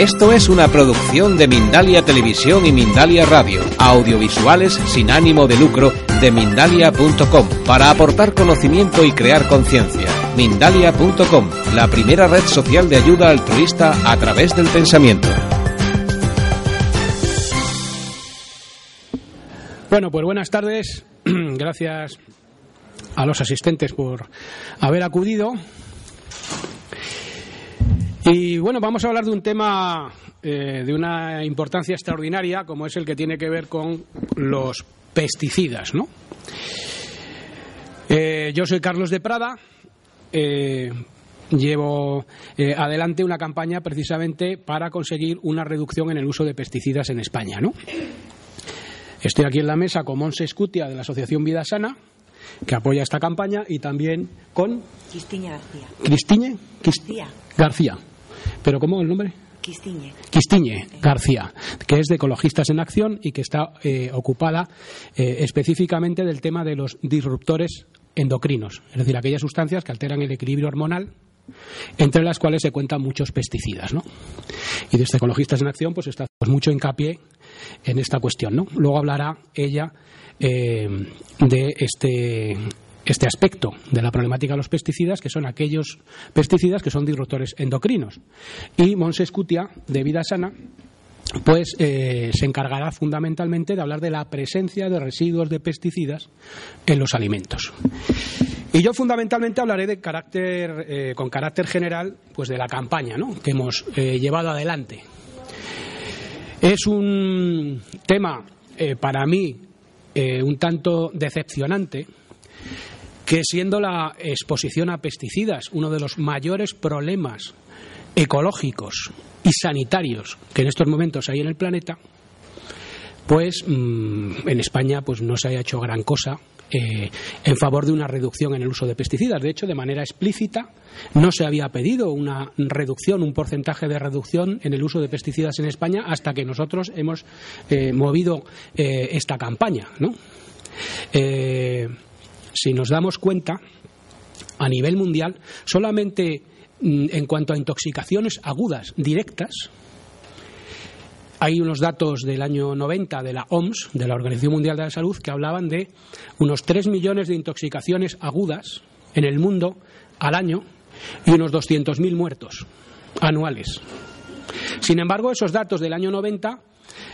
Esto es una producción de Mindalia Televisión y Mindalia Radio, audiovisuales sin ánimo de lucro de mindalia.com, para aportar conocimiento y crear conciencia. Mindalia.com, la primera red social de ayuda altruista a través del pensamiento. Bueno, pues buenas tardes. Gracias a los asistentes por haber acudido. Y bueno, vamos a hablar de un tema eh, de una importancia extraordinaria, como es el que tiene que ver con los pesticidas, ¿no? Eh, yo soy Carlos de Prada. Eh, llevo adelante una campaña precisamente para conseguir una reducción en el uso de pesticidas en España, ¿no? Estoy aquí en la mesa con Monse Escutia de la Asociación Vida Sana, que apoya esta campaña, y también con. Cristiña García. ¿Cristiñe? García. García. ¿Pero cómo el nombre? Quistiñe. Quistiñe García, que es de Ecologistas en Acción y que está eh, ocupada eh, específicamente del tema de los disruptores endocrinos, es decir, aquellas sustancias que alteran el equilibrio hormonal entre las cuales se cuentan muchos pesticidas, ¿no? Y desde Ecologistas en Acción, pues está pues, mucho hincapié en esta cuestión, ¿no? Luego hablará ella eh, de este este aspecto de la problemática de los pesticidas, que son aquellos pesticidas que son disruptores endocrinos. Y Monsescutia, de Vida Sana, pues eh, se encargará fundamentalmente de hablar de la presencia de residuos de pesticidas en los alimentos. Y yo fundamentalmente hablaré de carácter, eh, con carácter general pues de la campaña que hemos eh, llevado adelante. Es un tema para mí un tanto decepcionante que siendo la exposición a pesticidas uno de los mayores problemas ecológicos y sanitarios que en estos momentos hay en el planeta, pues mm, en España pues no se haya hecho gran cosa eh, en favor de una reducción en el uso de pesticidas. De hecho, de manera explícita, no se había pedido una reducción, un porcentaje de reducción en el uso de pesticidas en España hasta que nosotros hemos eh, movido eh, esta campaña, ¿no? Si nos damos cuenta, a nivel mundial, solamente mm, en cuanto a intoxicaciones agudas directas, hay unos datos del año 90 de la OMS, de la Organización Mundial de la Salud, que hablaban de unos 3 millones de intoxicaciones agudas en el mundo al año y unos 200.000 muertos anuales. Sin embargo, esos datos del año 90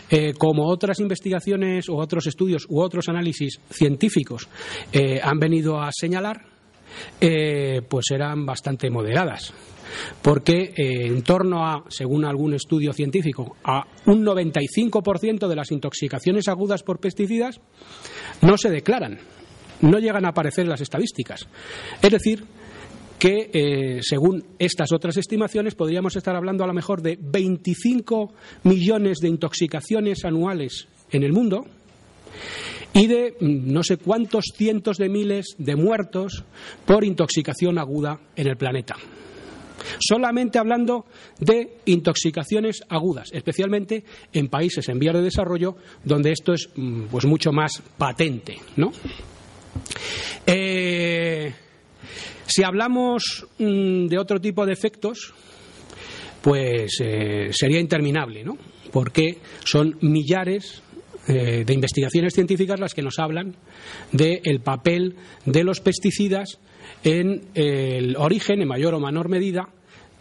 eh, como otras investigaciones o otros estudios u otros análisis científicos eh, han venido a señalar, eh, pues eran bastante moderadas. Porque en torno a, según algún estudio científico, a un 95% de las intoxicaciones agudas por pesticidas no se declaran, no llegan a aparecer en las estadísticas. Es decir, que, eh, según estas otras estimaciones, podríamos estar hablando a lo mejor de 25 millones de intoxicaciones anuales en el mundo y de mm, no sé cuántos cientos de miles de muertos por intoxicación aguda en el planeta. Solamente hablando de intoxicaciones agudas, especialmente en países en vías de desarrollo donde esto es mm, pues mucho más patente, ¿no? Eh, si hablamos mm, de otro tipo de efectos, pues eh, sería interminable, ¿no? Porque son millares eh, de investigaciones científicas las que nos hablan del papel de los pesticidas en el origen, en mayor o menor medida,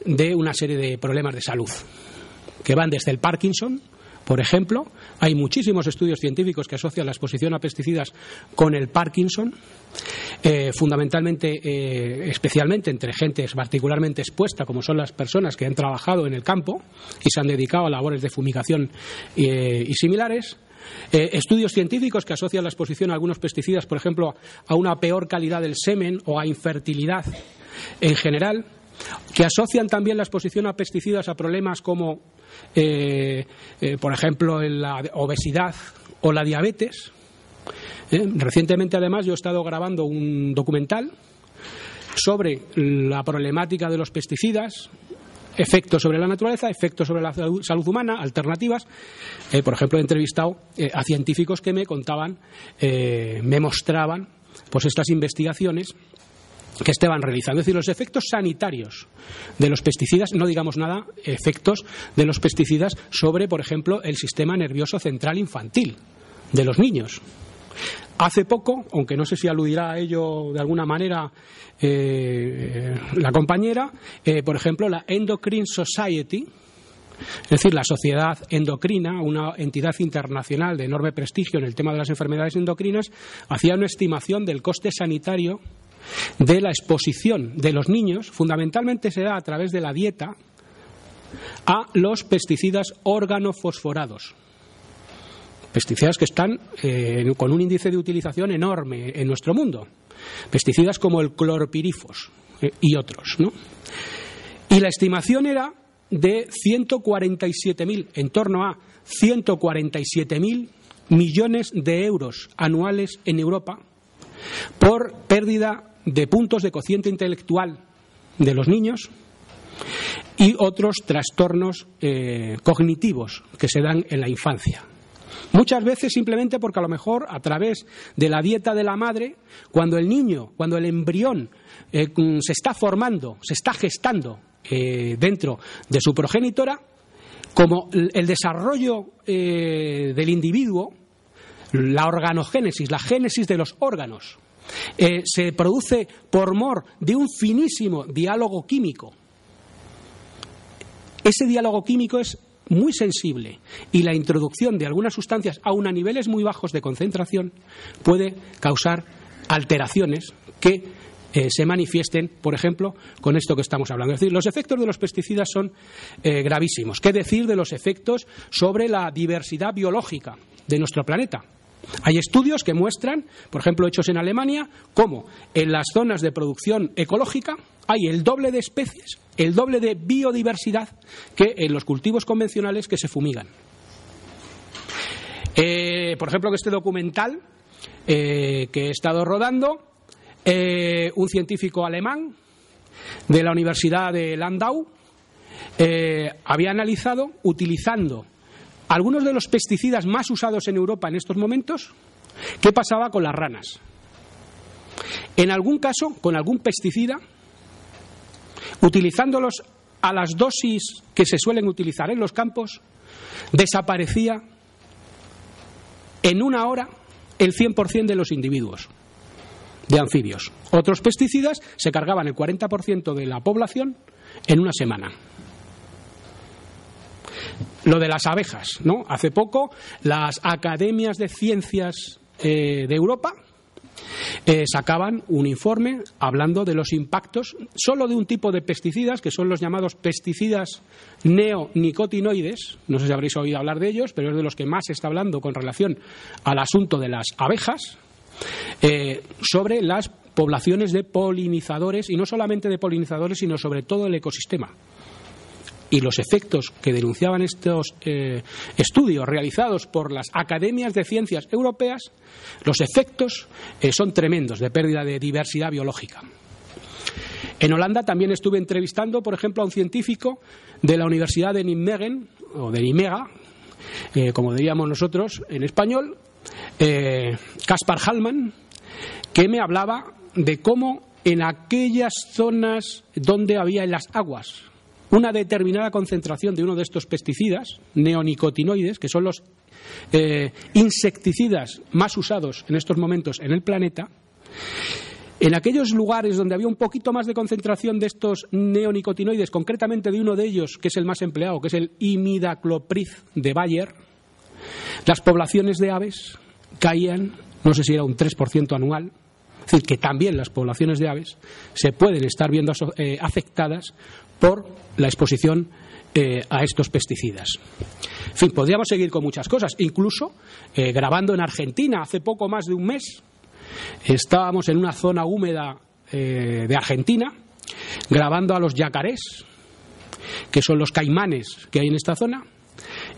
de una serie de problemas de salud, que van desde el Parkinson, por ejemplo, hay muchísimos estudios científicos que asocian la exposición a pesticidas con el Parkinson, eh, fundamentalmente, eh, especialmente entre gente particularmente expuesta, como son las personas que han trabajado en el campo y se han dedicado a labores de fumigación eh, y similares. estudios científicos que asocian la exposición a algunos pesticidas, por ejemplo, a una peor calidad del semen o a infertilidad en general que asocian también la exposición a pesticidas a problemas como, eh, eh, por ejemplo, la obesidad o la diabetes. Eh, recientemente, además, yo he estado grabando un documental sobre la problemática de los pesticidas, efectos sobre la naturaleza, efectos sobre la salud humana, alternativas. por ejemplo, he entrevistado a científicos que me contaban, me mostraban pues estas investigaciones que estaban realizando. Es decir, los efectos sanitarios de los pesticidas, no digamos nada, efectos de los pesticidas sobre, por ejemplo, el sistema nervioso central infantil de los niños. Hace poco, aunque no sé si aludirá a ello de alguna manera eh, la compañera, eh, por ejemplo, la Endocrine Society, es decir, la Sociedad Endocrina, una entidad internacional de enorme prestigio en el tema de las enfermedades endocrinas, hacía una estimación del coste sanitario de la exposición de los niños, fundamentalmente se da a través de la dieta, a los pesticidas organofosforados. Pesticidas que están eh, con un índice de utilización enorme en nuestro mundo. Pesticidas como el clorpirifos eh, y otros. ¿no? Y la estimación era de 147.000, en torno a 147.000 millones de euros anuales en Europa por pérdida de puntos de cociente intelectual de los niños y otros trastornos eh, cognitivos que se dan en la infancia. Muchas veces simplemente porque a lo mejor a través de la dieta de la madre, cuando el niño, cuando el embrión eh, se está formando, se está gestando eh, dentro de su progenitora, como el desarrollo del individuo, la organogénesis, la génesis de los órganos, eh, se produce por mor de un finísimo diálogo químico. Ese diálogo químico es muy sensible y la introducción de algunas sustancias, aun a niveles muy bajos de concentración, puede causar alteraciones que eh, se manifiesten, por ejemplo, con esto que estamos hablando. Es decir, los efectos de los pesticidas son eh, gravísimos. ¿Qué decir de los efectos sobre la diversidad biológica de nuestro planeta? Hay estudios que muestran, por ejemplo, hechos en Alemania, cómo en las zonas de producción ecológica hay el doble de especies, el doble de biodiversidad que en los cultivos convencionales que se fumigan. Eh, por ejemplo, que este documental eh, que he estado rodando, eh, un científico alemán de la Universidad de Landau había analizado utilizando algunos de los pesticidas más usados en Europa en estos momentos, ¿qué pasaba con las ranas? En algún caso, con algún pesticida, utilizándolos a las dosis que se suelen utilizar en los campos, desaparecía en una hora el 100% de los individuos de anfibios. Otros pesticidas se cargaban el 40% de la población en una semana lo de las abejas, ¿no? Hace poco las academias de ciencias eh, de Europa eh, sacaban un informe hablando de los impactos solo de un tipo de pesticidas, que son los llamados pesticidas neonicotinoides. No sé si habréis oído hablar de ellos, pero es de los que más se está hablando con relación al asunto de las abejas, eh, sobre las poblaciones de polinizadores, y no solamente de polinizadores, sino sobre todo el ecosistema y los efectos que denunciaban estos eh, estudios realizados por las academias de ciencias europeas, los efectos eh, son tremendos de pérdida de diversidad biológica. En Holanda también estuve entrevistando, por ejemplo, a un científico de la Universidad de Nijmegen, o de Nimega, eh, como diríamos nosotros en español, Caspar Hallman, que me hablaba de cómo en aquellas zonas donde había en las aguas una determinada concentración de uno de estos pesticidas, neonicotinoides, que son los eh, insecticidas más usados en estos momentos en el planeta, en aquellos lugares donde había un poquito más de concentración de estos neonicotinoides, concretamente de uno de ellos, que es el más empleado, que es el imidacloprid de Bayer, las poblaciones de aves caían, no sé si era un 3% anual, es decir, que también las poblaciones de aves se pueden estar viendo eh, afectadas por la exposición eh, a estos pesticidas. En fin, podríamos seguir con muchas cosas. Incluso eh, grabando en Argentina hace poco más de un mes, estábamos en una zona húmeda de Argentina, grabando a los yacarés, que son los caimanes que hay en esta zona,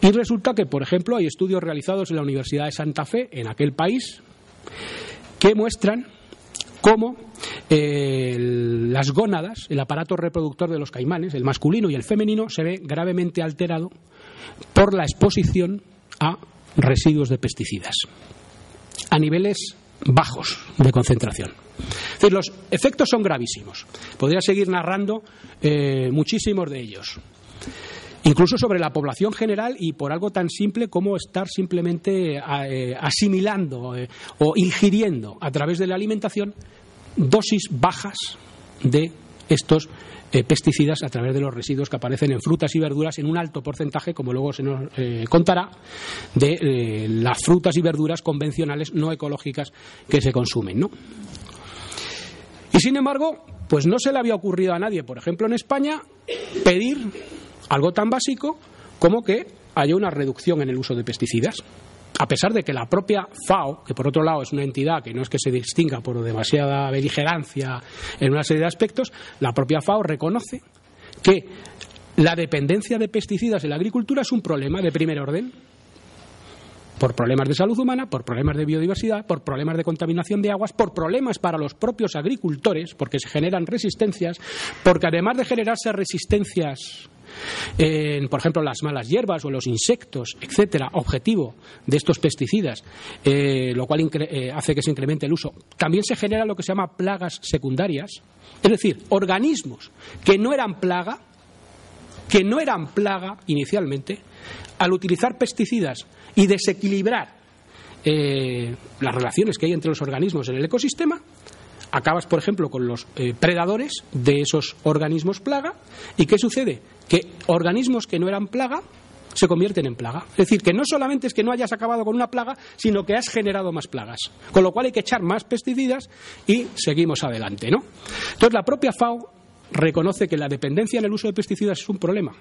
y resulta que, por ejemplo, hay estudios realizados en la Universidad de Santa Fe, en aquel país, que muestran cómo eh, las gónadas, el aparato reproductor de los caimanes, el masculino y el femenino, se ve gravemente alterado por la exposición a residuos de pesticidas a niveles bajos de concentración. Es decir, los efectos son gravísimos. Podría seguir narrando eh, muchísimos de ellos incluso sobre la población general y por algo tan simple como estar simplemente eh, asimilando eh, o ingiriendo a través de la alimentación dosis bajas de estos eh, pesticidas a través de los residuos que aparecen en frutas y verduras en un alto porcentaje, como luego se nos contará, de las frutas y verduras convencionales no ecológicas que se consumen. Y sin embargo, pues no se le había ocurrido a nadie, por ejemplo en España, pedir algo tan básico como que haya una reducción en el uso de pesticidas. A pesar de que la propia FAO, que por otro lado es una entidad que no es que se distinga por demasiada beligerancia en una serie de aspectos, la propia FAO reconoce que la dependencia de pesticidas en la agricultura es un problema de primer orden por problemas de salud humana, por problemas de biodiversidad, por problemas de contaminación de aguas, por problemas para los propios agricultores, porque se generan resistencias, porque además de generarse resistencias en, por ejemplo, las malas hierbas o los insectos, etcétera, objetivo de estos pesticidas, eh, lo cual eh, hace que se incremente el uso. También se genera lo que se llama plagas secundarias, es decir, organismos que no eran plaga, que no eran plaga inicialmente, al utilizar pesticidas y desequilibrar eh, las relaciones que hay entre los organismos en el ecosistema, acabas, por ejemplo, con los predadores de esos organismos plaga. ¿Y qué sucede? que organismos que no eran plaga se convierten en plaga. Es decir, que no solamente es que no hayas acabado con una plaga, sino que has generado más plagas. Con lo cual hay que echar más pesticidas y seguimos adelante, ¿no? Entonces la propia FAO reconoce que la dependencia en el uso de pesticidas es un problema.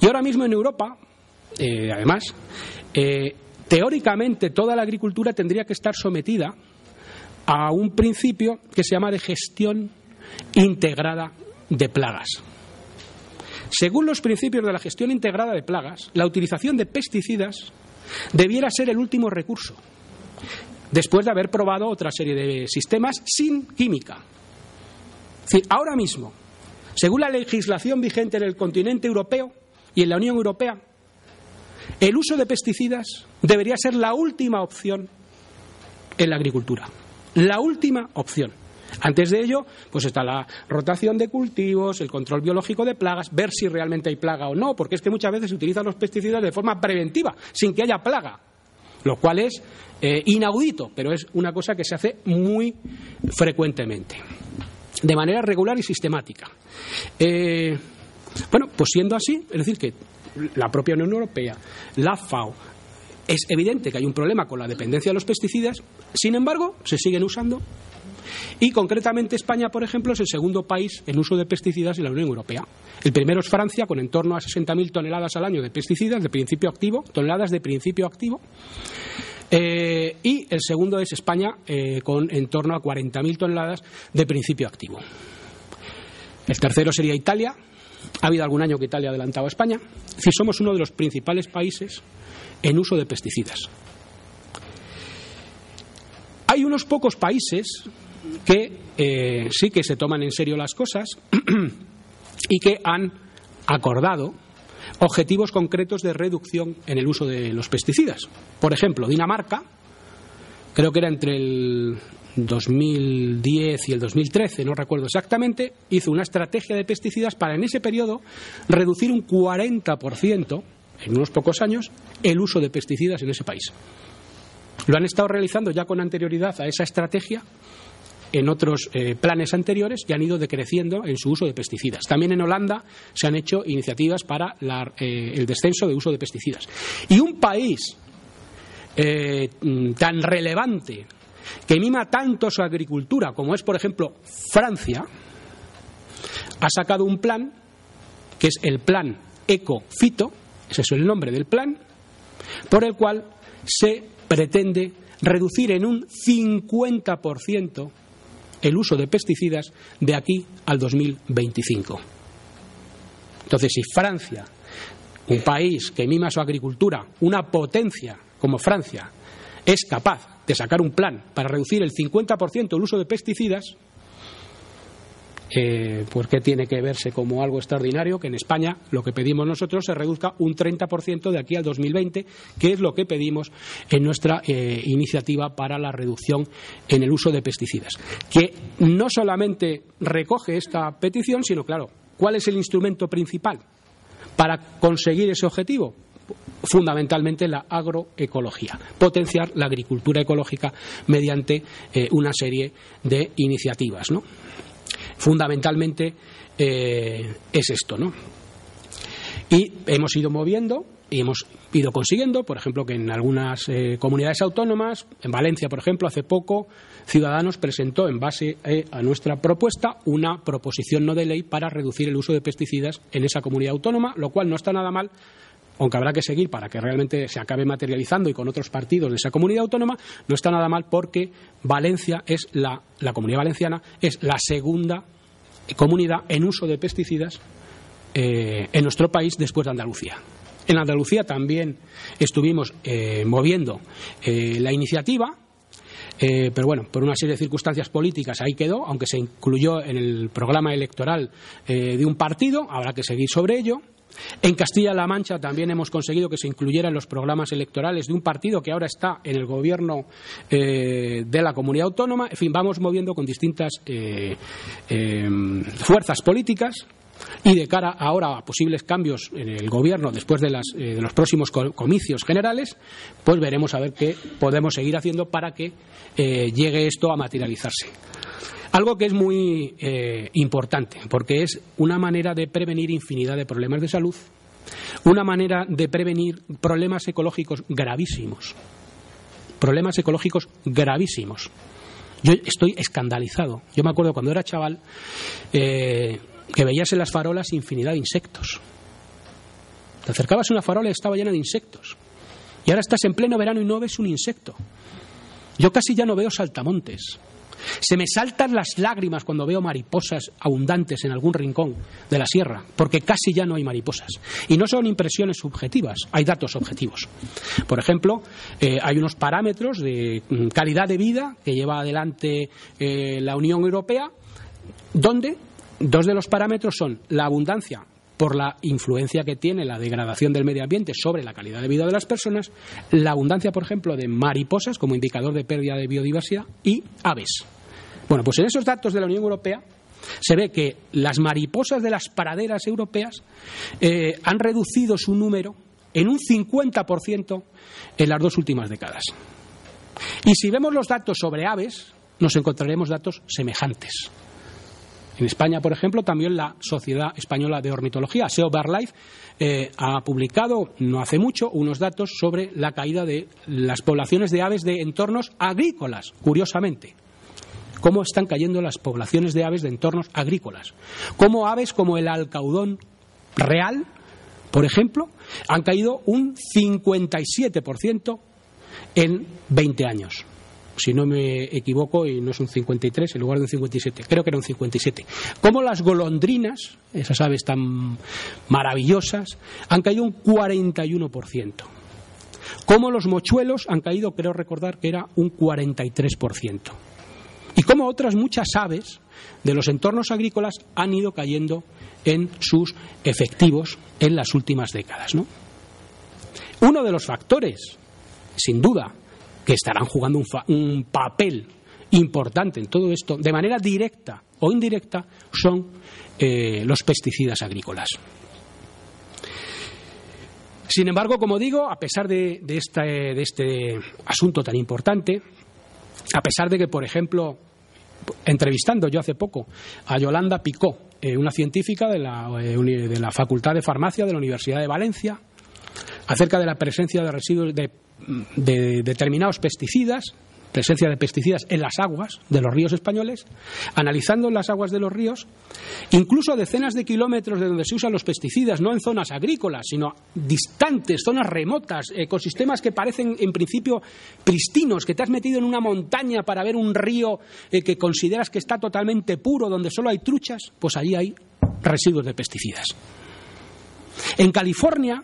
Y ahora mismo en Europa, eh, además, eh, teóricamente toda la agricultura tendría que estar sometida a un principio que se llama de gestión integrada de plagas. Según los principios de la gestión integrada de plagas, la utilización de pesticidas debiera ser el último recurso, después de haber probado otra serie de sistemas sin química. ahora mismo, según la legislación vigente en el continente europeo y en la Unión Europea, el uso de pesticidas debería ser la última opción en la agricultura. La última opción. Antes de ello, pues está la rotación de cultivos, el control biológico de plagas, ver si realmente hay plaga o no, porque es que muchas veces se utilizan los pesticidas de forma preventiva, sin que haya plaga, lo cual es eh, inaudito, pero es una cosa que se hace muy frecuentemente, de manera regular y sistemática. Eh, bueno, pues siendo así, es decir, que la propia Unión Europea, la FAO, es evidente que hay un problema con la dependencia de los pesticidas, sin embargo, se siguen usando y concretamente España, por ejemplo, es el segundo país en uso de pesticidas en la Unión Europea. El primero es Francia, con en torno a 60.000 toneladas al año de pesticidas de principio activo, toneladas de principio activo. Eh, y el segundo es España, eh, con en torno a 40.000 toneladas de principio activo. El tercero sería Italia. Ha habido algún año que Italia ha adelantado a España. Es decir, somos uno de los principales países en uso de pesticidas. Hay unos pocos países que eh, sí que se toman en serio las cosas y que han acordado objetivos concretos de reducción en el uso de los pesticidas. Por ejemplo, Dinamarca, creo que era entre el 2010 y el 2013, no recuerdo exactamente, hizo una estrategia de pesticidas para en ese periodo reducir un 40% en unos pocos años el uso de pesticidas en ese país. Lo han estado realizando ya con anterioridad a esa estrategia en otros eh, planes anteriores y han ido decreciendo en su uso de pesticidas. También en Holanda se han hecho iniciativas para eh, el descenso de uso de pesticidas. Y un país eh, tan relevante que mima tanto su agricultura como es, por ejemplo, Francia, ha sacado un plan que es el plan Ecofito, ese es el nombre del plan, por el cual se pretende reducir en un 50% el uso de pesticidas de aquí al 2025. Entonces, si Francia, un país que mima su agricultura, una potencia como Francia, es capaz de sacar un plan para reducir el 50% el uso de pesticidas, eh, ¿por qué tiene que verse como algo extraordinario que en España lo que pedimos nosotros se reduzca un 30% de aquí al 2020, que es lo que pedimos en nuestra eh, iniciativa para la reducción en el uso de pesticidas? Que no solamente recoge esta petición, sino, claro, ¿cuál es el instrumento principal para conseguir ese objetivo? fundamentalmente la agroecología, potenciar la agricultura ecológica mediante eh, una serie de iniciativas. ¿no? Fundamentalmente eh, es esto. ¿no? Y hemos ido moviendo y hemos ido consiguiendo, por ejemplo, que en algunas eh, comunidades autónomas, en Valencia, por ejemplo, hace poco, Ciudadanos presentó, en base a nuestra propuesta, una proposición no de ley para reducir el uso de pesticidas en esa comunidad autónoma, lo cual no está nada mal aunque habrá que seguir para que realmente se acabe materializando y con otros partidos de esa comunidad autónoma, no está nada mal porque Valencia es la, la comunidad valenciana es la segunda comunidad en uso de pesticidas eh, en nuestro país después de Andalucía. En Andalucía también estuvimos eh, moviendo eh, la iniciativa, pero bueno, por una serie de circunstancias políticas ahí quedó, aunque se incluyó en el programa electoral de un partido, habrá que seguir sobre ello. En Castilla-La Mancha también hemos conseguido que se incluyera en los programas electorales de un partido que ahora está en el gobierno eh, de la comunidad autónoma. En fin, vamos moviendo con distintas eh, em, fuerzas políticas y de cara ahora a posibles cambios en el gobierno después de, eh, los próximos comicios generales, pues veremos a ver qué podemos seguir haciendo para que llegue esto a materializarse. Algo que es muy eh, importante, porque es una manera de prevenir infinidad de problemas de salud, una manera de prevenir problemas ecológicos gravísimos. Problemas ecológicos gravísimos. Yo estoy escandalizado. Yo me acuerdo cuando era chaval eh, que veías en las farolas infinidad de insectos. Te acercabas a una farola y estaba llena de insectos. Y ahora estás en pleno verano y no ves un insecto. Yo casi ya no veo saltamontes. Se me saltan las lágrimas cuando veo mariposas abundantes en algún rincón de la sierra, porque casi ya no hay mariposas. Y no son impresiones subjetivas, hay datos objetivos. Por ejemplo, eh, hay unos parámetros de mm, calidad de vida que lleva adelante eh, la Unión Europea, donde dos de los parámetros son la abundancia por la influencia que tiene la degradación del medio ambiente sobre la calidad de vida de las personas, la abundancia, por ejemplo, de mariposas como indicador de pérdida de biodiversidad y aves. Bueno, pues en esos datos de la Unión Europea se ve que las mariposas de las praderas europeas eh, han reducido su número en un 50% en las dos últimas décadas. Y si vemos los datos sobre aves, nos encontraremos datos semejantes. En España, por ejemplo, también la Sociedad Española de Ornitología, SEO BirdLife, eh, ha publicado no hace mucho unos datos sobre la caída de las poblaciones de aves de entornos agrícolas, curiosamente cómo están cayendo las poblaciones de aves de entornos agrícolas. Cómo aves como el alcaudón real, por ejemplo, han caído un 57% en 20 años si no me equivoco, y no es un 53 en lugar de un 57, creo que era un 57. Como las golondrinas, esas aves tan maravillosas, han caído un 41%. Como los mochuelos han caído, creo recordar que era un 43%. Y como otras muchas aves de los entornos agrícolas han ido cayendo en sus efectivos en las últimas décadas. Uno de los factores, sin duda, que estarán jugando un, papel importante en todo esto, de manera directa o indirecta, son eh, los pesticidas agrícolas. Sin embargo, como digo, a pesar de, este, de, este, asunto tan importante, a pesar de que, por ejemplo, entrevistando yo hace poco a Yolanda Picó, eh, una científica de la, eh, de la Facultad de Farmacia de la Universidad de Valencia, acerca de la presencia de residuos de de determinados pesticidas, presencia de pesticidas en las aguas de los ríos españoles, analizando las aguas de los ríos, incluso a decenas de kilómetros de donde se usan los pesticidas, no en zonas agrícolas, sino distantes, zonas remotas, ecosistemas que parecen en principio pristinos, que te has metido en una montaña para ver un río eh, que consideras que está totalmente puro, donde solo hay truchas, pues allí hay residuos de pesticidas. En California,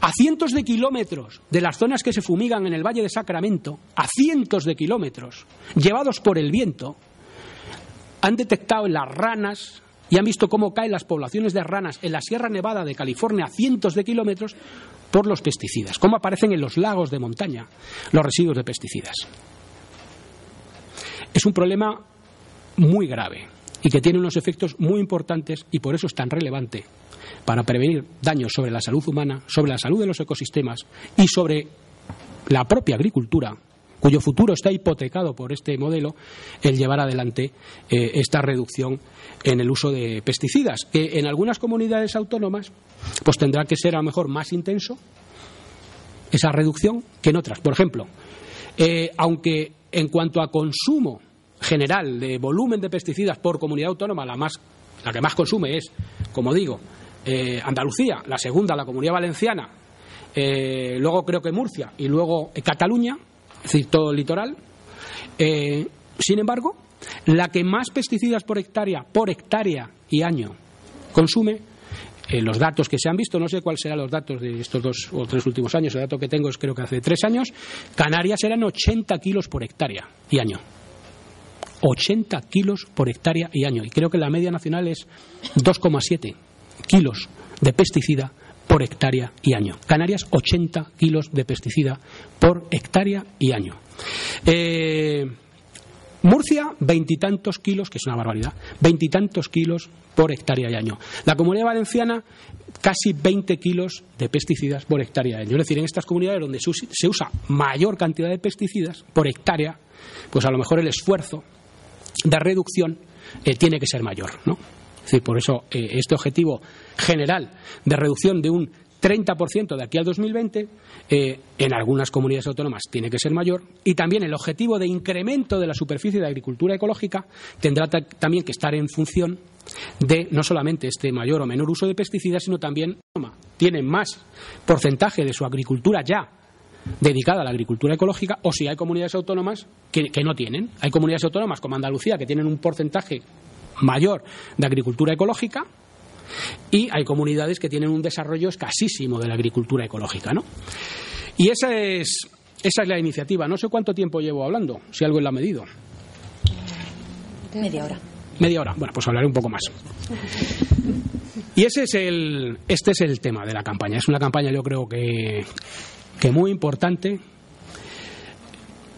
a cientos de kilómetros de las zonas que se fumigan en el Valle de Sacramento, a cientos de kilómetros, llevados por el viento, han detectado en las ranas y han visto cómo caen las poblaciones de ranas en la Sierra Nevada de California a cientos de kilómetros por los pesticidas, cómo aparecen en los lagos de montaña los residuos de pesticidas. Es un problema muy grave y que tiene unos efectos muy importantes y por eso es tan relevante para prevenir daños sobre la salud humana, sobre la salud de los ecosistemas y sobre la propia agricultura cuyo futuro está hipotecado por este modelo, el llevar adelante eh, esta reducción en el uso de pesticidas, que en algunas comunidades autónomas pues tendrá que ser a lo mejor más intenso esa reducción que en otras. Por ejemplo, eh, aunque en cuanto a consumo general de volumen de pesticidas por comunidad autónoma, la, más, la que más consume es, como digo, eh, Andalucía, la segunda la comunidad valenciana, luego creo que Murcia y luego Cataluña, es decir, todo el litoral. Eh, sin embargo, la que más pesticidas por hectárea, por hectárea y año consume, eh, los datos que se han visto, no sé cuáles serán los datos de estos dos o tres últimos años, el dato que tengo es creo que hace tres años, Canarias eran 80 kilos por hectárea y año. 80 kilos por hectárea y año. Y creo que la media nacional es 2,7 kilos de pesticida por hectárea y año. Canarias, 80 kilos de pesticida por hectárea y año. Eh, Murcia, veintitantos kilos, que es una barbaridad, veintitantos kilos por hectárea y año. La comunidad valenciana, casi 20 kilos de pesticidas por hectárea y año. Es decir, en estas comunidades donde se usa mayor cantidad de pesticidas por hectárea, pues a lo mejor el esfuerzo de reducción eh, tiene que ser mayor. ¿no? Es decir, por eso eh, este objetivo general de reducción de un 30% de aquí al 2020, eh, en algunas comunidades autónomas tiene que ser mayor, y también el objetivo de incremento de la superficie de agricultura ecológica tendrá también que estar en función de no solamente este mayor o menor uso de pesticidas, sino también tiene más porcentaje de su agricultura ya dedicada a la agricultura ecológica, o si hay comunidades autónomas que no tienen. Hay comunidades autónomas como Andalucía que tienen un porcentaje mayor de agricultura ecológica y hay comunidades que tienen un desarrollo escasísimo de la agricultura ecológica, ¿no? Y esa es, esa es la iniciativa. No sé cuánto tiempo llevo hablando, si algo la ha medido. Media hora. Media hora. Bueno, pues hablaré un poco más. Y ese es el, este es el tema de la campaña. Es una campaña, yo creo que, que muy importante.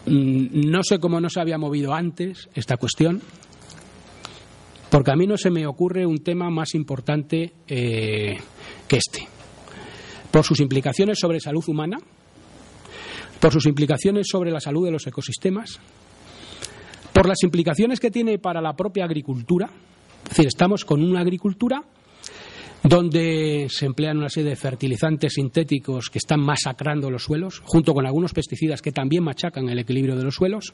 Mm, no sé cómo no se había movido antes esta cuestión. Porque a mí no se me ocurre un tema más importante eh, que este. Por sus implicaciones sobre salud humana, por sus implicaciones sobre la salud de los ecosistemas, por las implicaciones que tiene para la propia agricultura. Es decir, estamos con una agricultura donde se emplean una serie de fertilizantes sintéticos que están masacrando los suelos, junto con algunos pesticidas que también machacan el equilibrio de los suelos,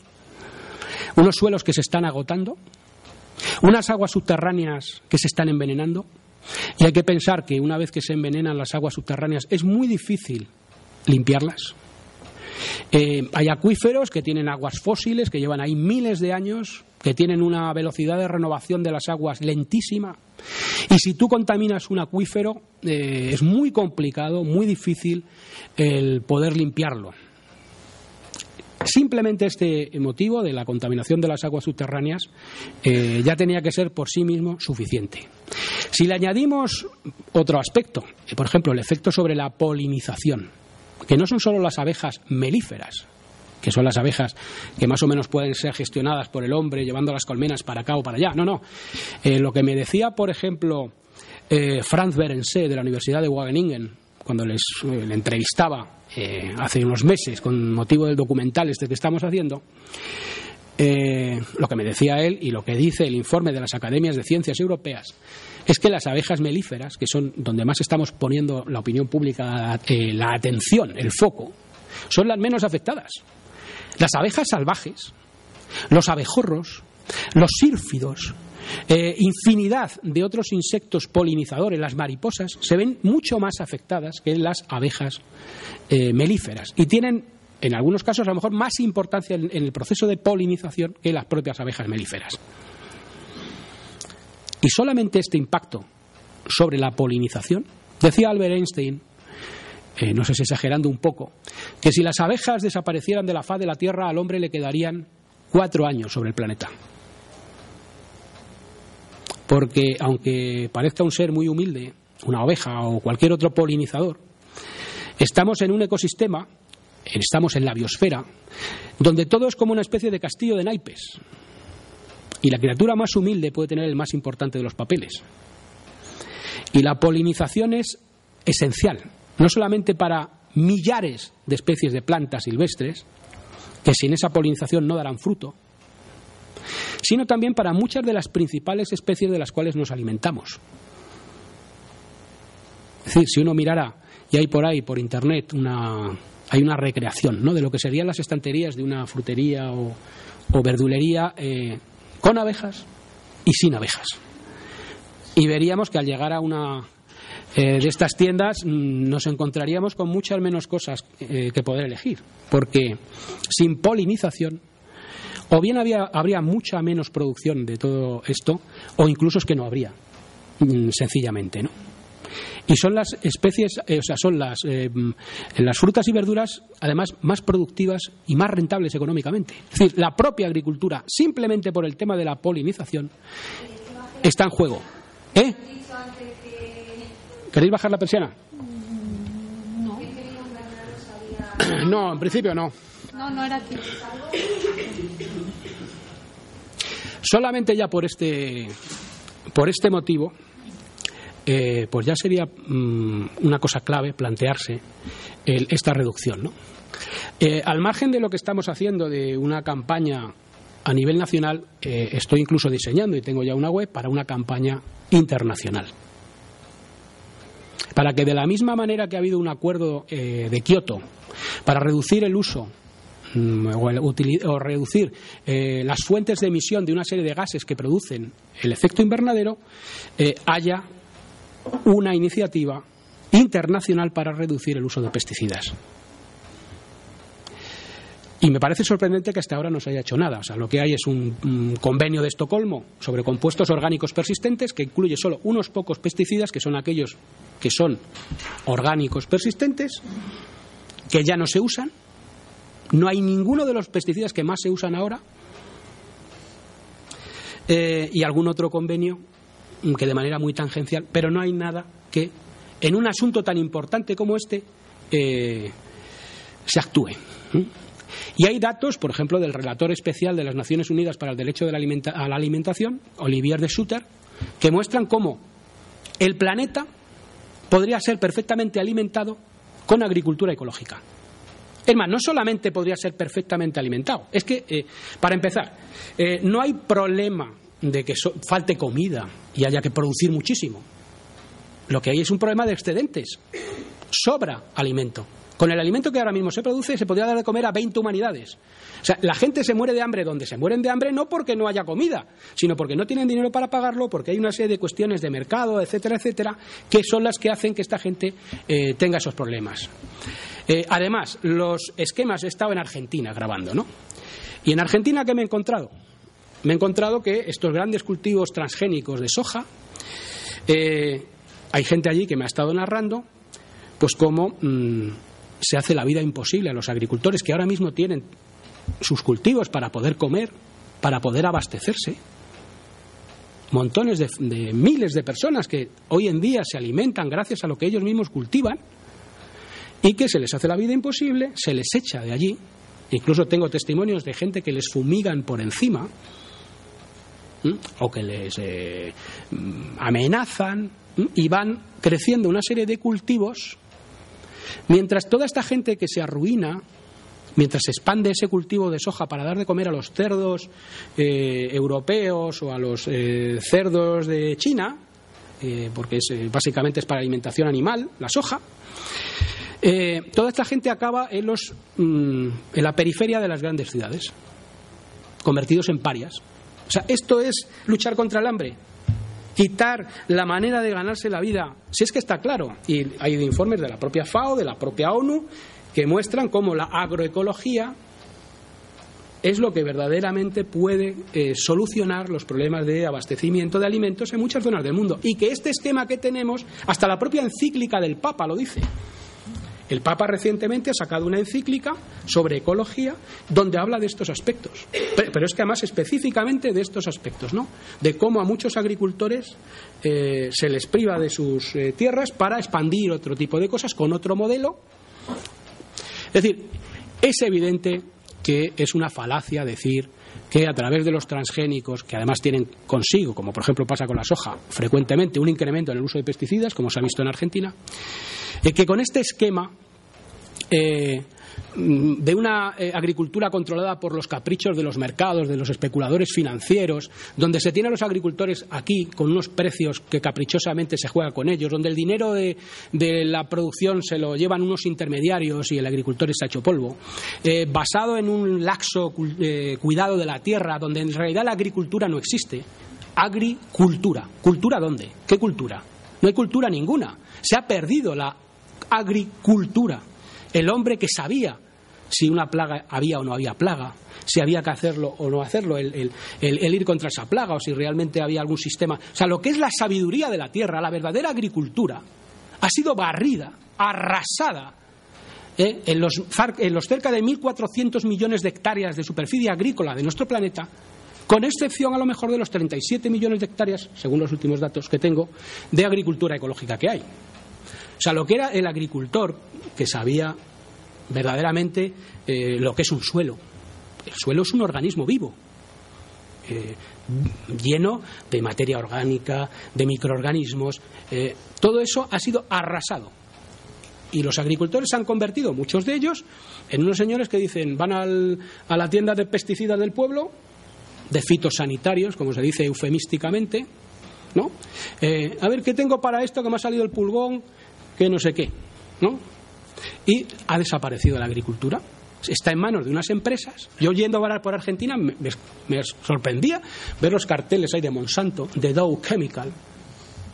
unos suelos que se están agotando, unas aguas subterráneas que se están envenenando. Y hay que pensar que una vez que se envenenan las aguas subterráneas es muy difícil limpiarlas. Eh, hay acuíferos que tienen aguas fósiles, que llevan ahí miles de años, que tienen una velocidad de renovación de las aguas lentísima. Y si tú contaminas un acuífero, eh, es muy complicado, muy difícil el poder limpiarlo. Simplemente este motivo de la contaminación de las aguas subterráneas eh, ya tenía que ser por sí mismo suficiente. Si le añadimos otro aspecto, eh, por ejemplo, el efecto sobre la polinización, que no son solo las abejas melíferas, que son las abejas que más o menos pueden ser gestionadas por el hombre llevando las colmenas para acá o para allá. No, no. Eh, lo que me decía, por ejemplo, Franz Berense de la Universidad de Wageningen, cuando les, le entrevistaba eh, hace unos meses con motivo del documental este que estamos haciendo, eh, lo que me decía él y lo que dice el informe de las academias de ciencias europeas es que las abejas melíferas, que son donde más estamos poniendo la opinión pública, eh, la atención, el foco, son las menos afectadas. Las abejas salvajes, los abejorros, los sírfidos, eh, infinidad de otros insectos polinizadores, las mariposas, se ven mucho más afectadas que las abejas eh, melíferas y tienen, en algunos casos, a lo mejor más importancia en, el proceso de polinización que las propias abejas melíferas. Y solamente este impacto sobre la polinización, decía Albert Einstein, eh, no sé si exagerando un poco, que si las abejas desaparecieran de la faz de la Tierra, al hombre le quedarían cuatro años sobre el planeta. Porque aunque parezca un ser muy humilde, una oveja o cualquier otro polinizador, estamos en un ecosistema, estamos en la biosfera, donde todo es como una especie de castillo de naipes. Y la criatura más humilde puede tener el más importante de los papeles. Y la polinización es esencial, no solamente para millares de especies de plantas silvestres, que sin esa polinización no darán fruto, sino también para muchas de las principales especies de las cuales nos alimentamos. Es decir, si uno mirara, y hay por ahí, por internet, una, hay una recreación ¿no? de lo que serían las estanterías de una frutería o, verdulería eh, con abejas y sin abejas. Y veríamos que al llegar a una eh, de estas tiendas mm, nos encontraríamos con muchas menos cosas eh, que poder elegir, porque sin polinización o bien había, habría mucha menos producción de todo esto, o incluso es que no habría, mm, sencillamente, ¿no? Y son las especies, eh, o sea, son las, mm, las frutas y verduras, además, más productivas y más rentables económicamente. Es decir, la propia agricultura, simplemente por el tema de la polinización, está en juego. ¿Eh? ¿Queréis bajar la persiana? No. No, en principio no. No, no era aquí. Solamente ya por este, por este motivo, eh, pues ya sería mm, una cosa clave plantearse esta reducción. ¿no? Eh, al margen de lo que estamos haciendo de una campaña a nivel nacional, eh, estoy incluso diseñando y tengo ya una web para una campaña internacional para que de la misma manera que ha habido un acuerdo de Kioto para reducir el uso mm, o, reducir eh, las fuentes de emisión de una serie de gases que producen el efecto invernadero, eh, haya una iniciativa internacional para reducir el uso de pesticidas. Y me parece sorprendente que hasta ahora no se haya hecho nada. O sea, lo que hay es un, convenio de Estocolmo sobre compuestos orgánicos persistentes que incluye solo unos pocos pesticidas, que son aquellos que son orgánicos persistentes, que ya no se usan. No hay ninguno de los pesticidas que más se usan ahora. Eh, y algún otro convenio que de manera muy tangencial, pero no hay nada que en un asunto tan importante como este eh, se actúe. Y hay datos, por ejemplo, del relator especial de las Naciones Unidas para el Derecho de la a la Alimentación, Olivier de Schutter, que muestran cómo el planeta podría ser perfectamente alimentado con agricultura ecológica. Es más, no solamente podría ser perfectamente alimentado, es que, eh, para empezar, eh, no hay problema de que falte comida y haya que producir muchísimo. Lo que hay es un problema de excedentes. Sobra alimento. Con el alimento que ahora mismo se produce se podría dar de comer a 20 humanidades. O sea, la gente se muere de hambre donde se mueren de hambre no porque no haya comida, sino porque no tienen dinero para pagarlo, porque hay una serie de cuestiones de mercado, etcétera, etcétera, que son las que hacen que esta gente eh, tenga esos problemas. Eh, además, los esquemas, he estado en Argentina grabando, ¿no? Y en Argentina, ¿qué me he encontrado? Me he encontrado que estos grandes cultivos transgénicos de soja, eh, hay gente allí que me ha estado narrando, pues como mm, se hace la vida imposible a los agricultores que ahora mismo tienen sus cultivos para poder comer, para poder abastecerse. Montones de, miles de personas que hoy en día se alimentan gracias a lo que ellos mismos cultivan y que se les hace la vida imposible, se les echa de allí. Incluso tengo testimonios de gente que les fumigan por encima o que les eh, amenazan y van creciendo una serie de cultivos Mientras toda esta gente que se arruina, mientras se expande ese cultivo de soja para dar de comer a los cerdos eh, europeos o a los eh, cerdos de China, eh, porque básicamente es para alimentación animal, la soja, toda esta gente acaba en, los, mm, en la periferia de las grandes ciudades, convertidos en parias. O sea, esto es luchar contra el hambre quitar la manera de ganarse la vida, si es que está claro, y hay informes de la propia FAO, de la propia ONU, que muestran cómo la agroecología es lo que verdaderamente puede eh, solucionar los problemas de abastecimiento de alimentos en muchas zonas del mundo. Y que este esquema que tenemos, hasta la propia encíclica del Papa lo dice. El Papa recientemente ha sacado una encíclica sobre ecología donde habla de estos aspectos. Pero, es que además específicamente de estos aspectos, ¿no? De cómo a muchos agricultores eh, se les priva de sus eh, tierras para expandir otro tipo de cosas con otro modelo. Es decir, es evidente que es una falacia decir que a través de los transgénicos, que además tienen consigo, como por ejemplo pasa con la soja, frecuentemente un incremento en el uso de pesticidas, como se ha visto en Argentina, eh, que con este esquema eh, de una eh, agricultura controlada por los caprichos de los mercados, de los especuladores financieros, donde se tienen a los agricultores aquí con unos precios que caprichosamente se juega con ellos, donde el dinero de, la producción se lo llevan unos intermediarios y el agricultor está hecho polvo, basado en un laxo cuidado de la tierra, donde en realidad la agricultura no existe. Agricultura. ¿Cultura dónde? ¿Qué cultura? No hay cultura ninguna. Se ha perdido la agricultura. El hombre que sabía si una plaga había o no había plaga, si había que hacerlo o no hacerlo, el, ir contra esa plaga o si realmente había algún sistema. O sea, lo que es la sabiduría de la tierra, la verdadera agricultura, ha sido barrida, arrasada ¿eh? en, los, en los cerca de 1.400 millones de hectáreas de superficie agrícola de nuestro planeta, con excepción a lo mejor de los 37 millones de hectáreas, según los últimos datos que tengo, de agricultura ecológica que hay. O sea, lo que era el agricultor que sabía verdaderamente eh, lo que es un suelo. El suelo es un organismo vivo, eh, lleno de materia orgánica, de microorganismos. Eh, todo eso ha sido arrasado. Y los agricultores se han convertido, muchos de ellos, en unos señores que dicen, van a la tienda de pesticidas del pueblo, de fitosanitarios, como se dice eufemísticamente, ¿no? a ver, ¿qué tengo para esto que me ha salido el pulgón? Que no sé qué, ¿no? Y ha desaparecido la agricultura. Está en manos de unas empresas. Yo yendo a varar por Argentina me, sorprendía ver los carteles ahí de Monsanto, de Dow Chemical.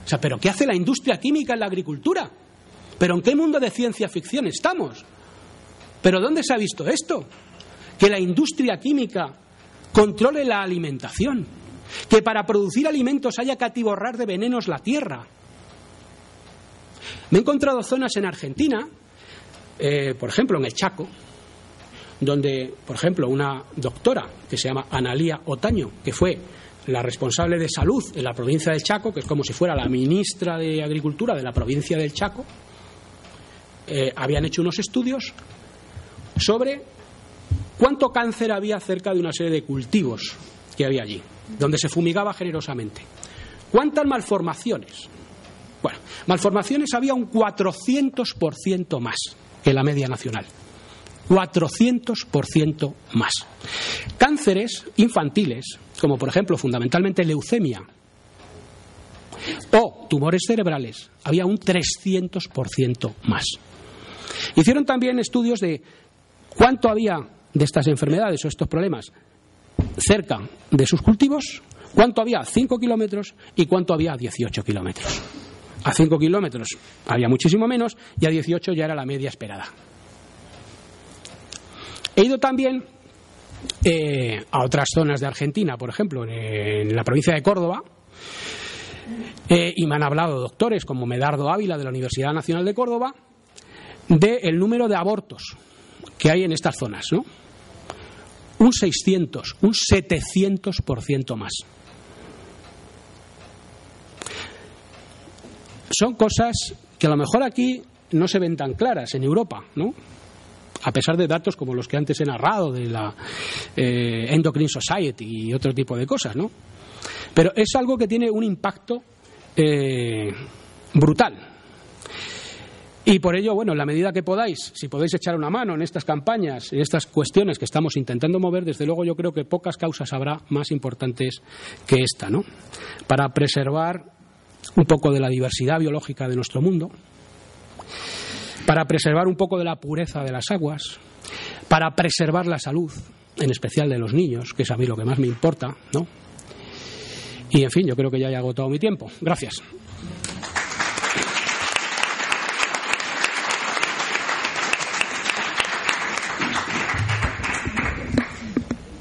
O sea, ¿pero qué hace la industria química en la agricultura? ¿Pero en qué mundo de ciencia ficción estamos? ¿Pero dónde se ha visto esto? Que la industria química controle la alimentación, que para producir alimentos haya que atiborrar de venenos la tierra, me he encontrado zonas en Argentina, eh, por ejemplo en el Chaco, donde, por ejemplo, una doctora que se llama Analía Otaño, que fue la responsable de salud en la provincia del Chaco, que es como si fuera la ministra de Agricultura de la provincia del Chaco, eh, habían hecho unos estudios sobre cuánto cáncer había cerca de una serie de cultivos que había allí, donde se fumigaba generosamente. ¿Cuántas malformaciones? Bueno, malformaciones había un 400% más que la media nacional. 400% más. Cánceres infantiles, como por ejemplo fundamentalmente leucemia o tumores cerebrales, había un 300% más. Hicieron también estudios de cuánto había de estas enfermedades o estos problemas cerca de sus cultivos, cuánto había a 5 kilómetros y cuánto había a 18 kilómetros. A 5 kilómetros había muchísimo menos y a 18 ya era la media esperada. He ido también eh, a otras zonas de Argentina, por ejemplo, en, la provincia de Córdoba, eh, y me han hablado doctores como Medardo Ávila de la Universidad Nacional de Córdoba del número de abortos que hay en estas zonas, ¿no? Un 600, un 700% más. Son cosas que a lo mejor aquí no se ven tan claras en Europa, ¿no? a pesar de datos como los que antes he narrado de la eh, Endocrine Society y otro tipo de cosas, ¿no? Pero es algo que tiene un impacto eh, brutal. Y por ello, bueno, en la medida que podáis, si podéis echar una mano en estas campañas, en estas cuestiones que estamos intentando mover, desde luego yo creo que pocas causas habrá más importantes que esta, ¿no? Para preservar un poco de la diversidad biológica de nuestro mundo, para preservar un poco de la pureza de las aguas, para preservar la salud, en especial de los niños, que es a mí lo que más me importa, ¿no? Y en fin, yo creo que ya he agotado mi tiempo. Gracias.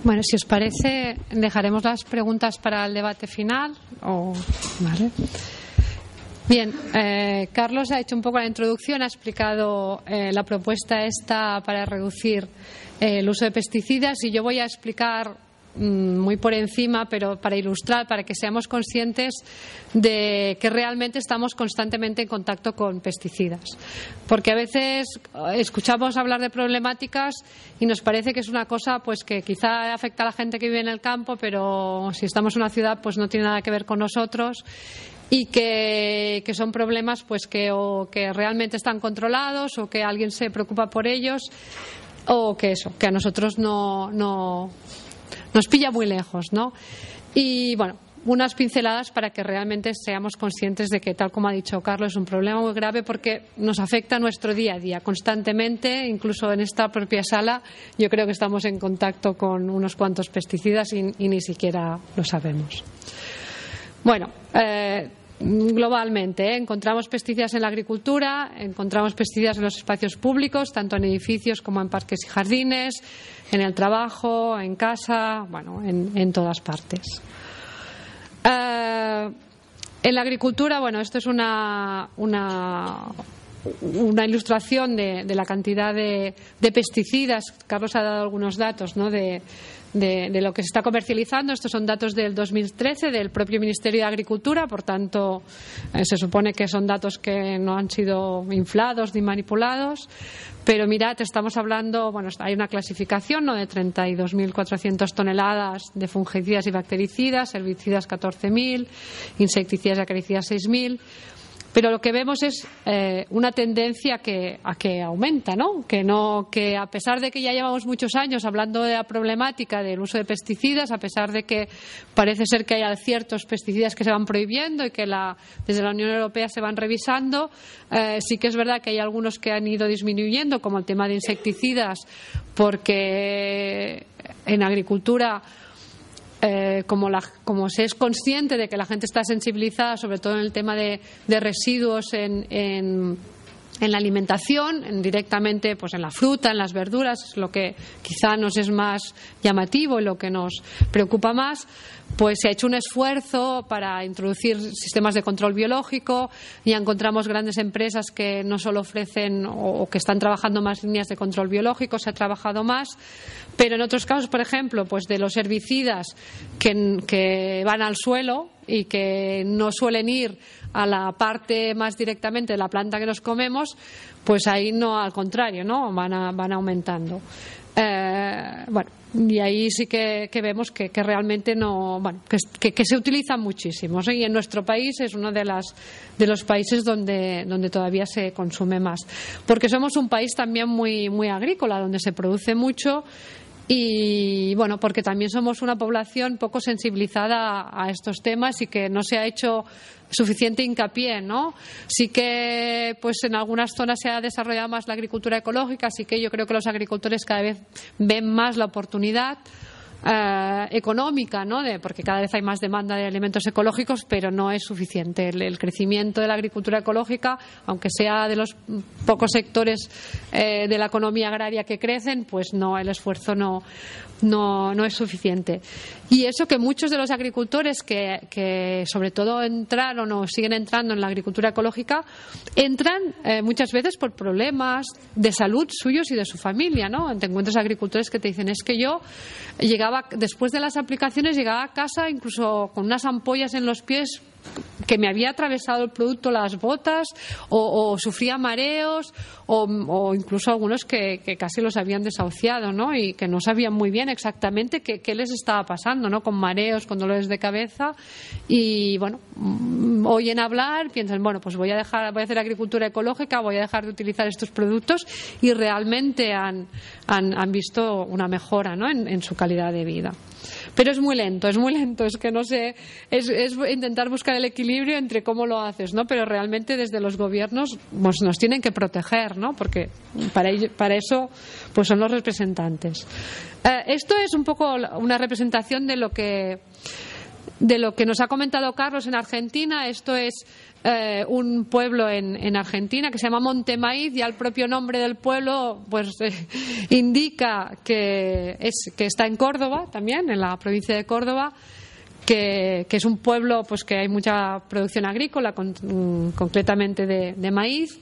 Bueno, si os parece, dejaremos las preguntas para el debate final. ¿vale? Bien, eh, Carlos ha hecho un poco la introducción, ha explicado eh, la propuesta esta para reducir eh, el uso de pesticidas y yo voy a explicar muy por encima, pero para ilustrar, para que seamos conscientes de que realmente estamos constantemente en contacto con pesticidas. Porque a veces escuchamos hablar de problemáticas y nos parece que es una cosa pues que quizá afecta a la gente que vive en el campo, pero si estamos en una ciudad pues no tiene nada que ver con nosotros y que, son problemas pues que o que realmente están controlados o que alguien se preocupa por ellos o que eso, que a nosotros no, no nos pilla muy lejos, ¿no? Y bueno, unas pinceladas para que realmente seamos conscientes de que, tal como ha dicho Carlos, es un problema muy grave porque nos afecta nuestro día a día constantemente, incluso en esta propia sala. Yo creo que estamos en contacto con unos cuantos pesticidas y, ni siquiera lo sabemos. Bueno, eh, globalmente. ¿eh? Encontramos pesticidas en la agricultura, encontramos pesticidas en los espacios públicos, tanto en edificios como en parques y jardines, en el trabajo, en casa, bueno, en, todas partes. Eh, en la agricultura, bueno, esto es una, una, una ilustración de, la cantidad de, de, pesticidas. Carlos ha dado algunos datos, ¿no? De, de, lo que se está comercializando. Estos son datos del 2013 del propio Ministerio de Agricultura, por tanto, eh, se supone que son datos que no han sido inflados ni manipulados. Pero mirad, estamos hablando, bueno, hay una clasificación ¿no? de 32.400 toneladas de fungicidas y bactericidas, herbicidas 14.000, insecticidas y acaricidas 6.000 pero lo que vemos es eh, una tendencia que, a que aumenta, ¿no? Que, ¿no? que a pesar de que ya llevamos muchos años hablando de la problemática del uso de pesticidas, a pesar de que parece ser que hay ciertos pesticidas que se van prohibiendo y que desde la Unión Europea se van revisando, eh, sí que es verdad que hay algunos que han ido disminuyendo, como el tema de insecticidas, porque en agricultura eh, como, como, se es consciente de que la gente está sensibilizada, sobre todo en el tema de, residuos en, en, la alimentación, directamente pues en la fruta, en las verduras, es lo que quizá nos es más llamativo y lo que nos preocupa más, pues se ha hecho un esfuerzo para introducir sistemas de control biológico y encontramos grandes empresas que no solo ofrecen o que están trabajando más líneas de control biológico, se ha trabajado más, pero en otros casos, por ejemplo, pues de los herbicidas que, van al suelo y que no suelen ir a la parte más directamente de la planta que nos comemos, pues ahí no, al contrario, ¿no? Van, van aumentando. Eh, bueno, y ahí sí que, vemos que, realmente no, bueno, que, se utilizan muchísimo. Y en nuestro país es uno de, las, de los países donde, donde todavía se consume más. Porque somos un país también muy, muy agrícola, donde se produce mucho y bueno, porque también somos una población poco sensibilizada a estos temas y que no se ha hecho suficiente hincapié, ¿no? Sí que pues en algunas zonas se ha desarrollado más la agricultura ecológica, así que yo creo que los agricultores cada vez ven más la oportunidad eh, económica, ¿no? Porque cada vez hay más demanda de alimentos ecológicos, pero no es suficiente. El, crecimiento de la agricultura ecológica, aunque sea de los pocos sectores eh, de la economía agraria que crecen, pues no, el esfuerzo no, no, no es suficiente. Y eso que muchos de los agricultores que, que sobre todo entraron o siguen entrando en la agricultura ecológica, entran eh, muchas veces por problemas de salud suyos y de su familia, ¿no? Te encuentras agricultores que te dicen, es que yo llegaba, después de las aplicaciones, llegaba a casa incluso con unas ampollas en los pies que me había atravesado el producto las botas o, sufría mareos o, incluso algunos que, casi los habían desahuciado ¿no? y que no sabían muy bien exactamente qué, les estaba pasando ¿no? con mareos, con dolores de cabeza y bueno, mm, oyen hablar, piensan, bueno, pues voy a dejar, voy a hacer agricultura ecológica, voy a dejar de utilizar estos productos y realmente han, han, visto una mejora ¿no? en su calidad de vida. Pero es muy lento, es muy lento, es que no sé, es, intentar buscar el equilibrio entre cómo lo haces, ¿no? Pero realmente desde los gobiernos pues, nos tienen que proteger, ¿no? Porque para, eso pues son los representantes. Eh, esto es un poco una representación de lo que de lo que nos ha comentado Carlos en Argentina. Esto es eh, un pueblo en, Argentina que se llama Montemaíz. Ya el propio nombre del pueblo pues eh, indica que, es, que está en Córdoba también, en la provincia de Córdoba que, es un pueblo pues que hay mucha producción agrícola, mm, concretamente de, maíz.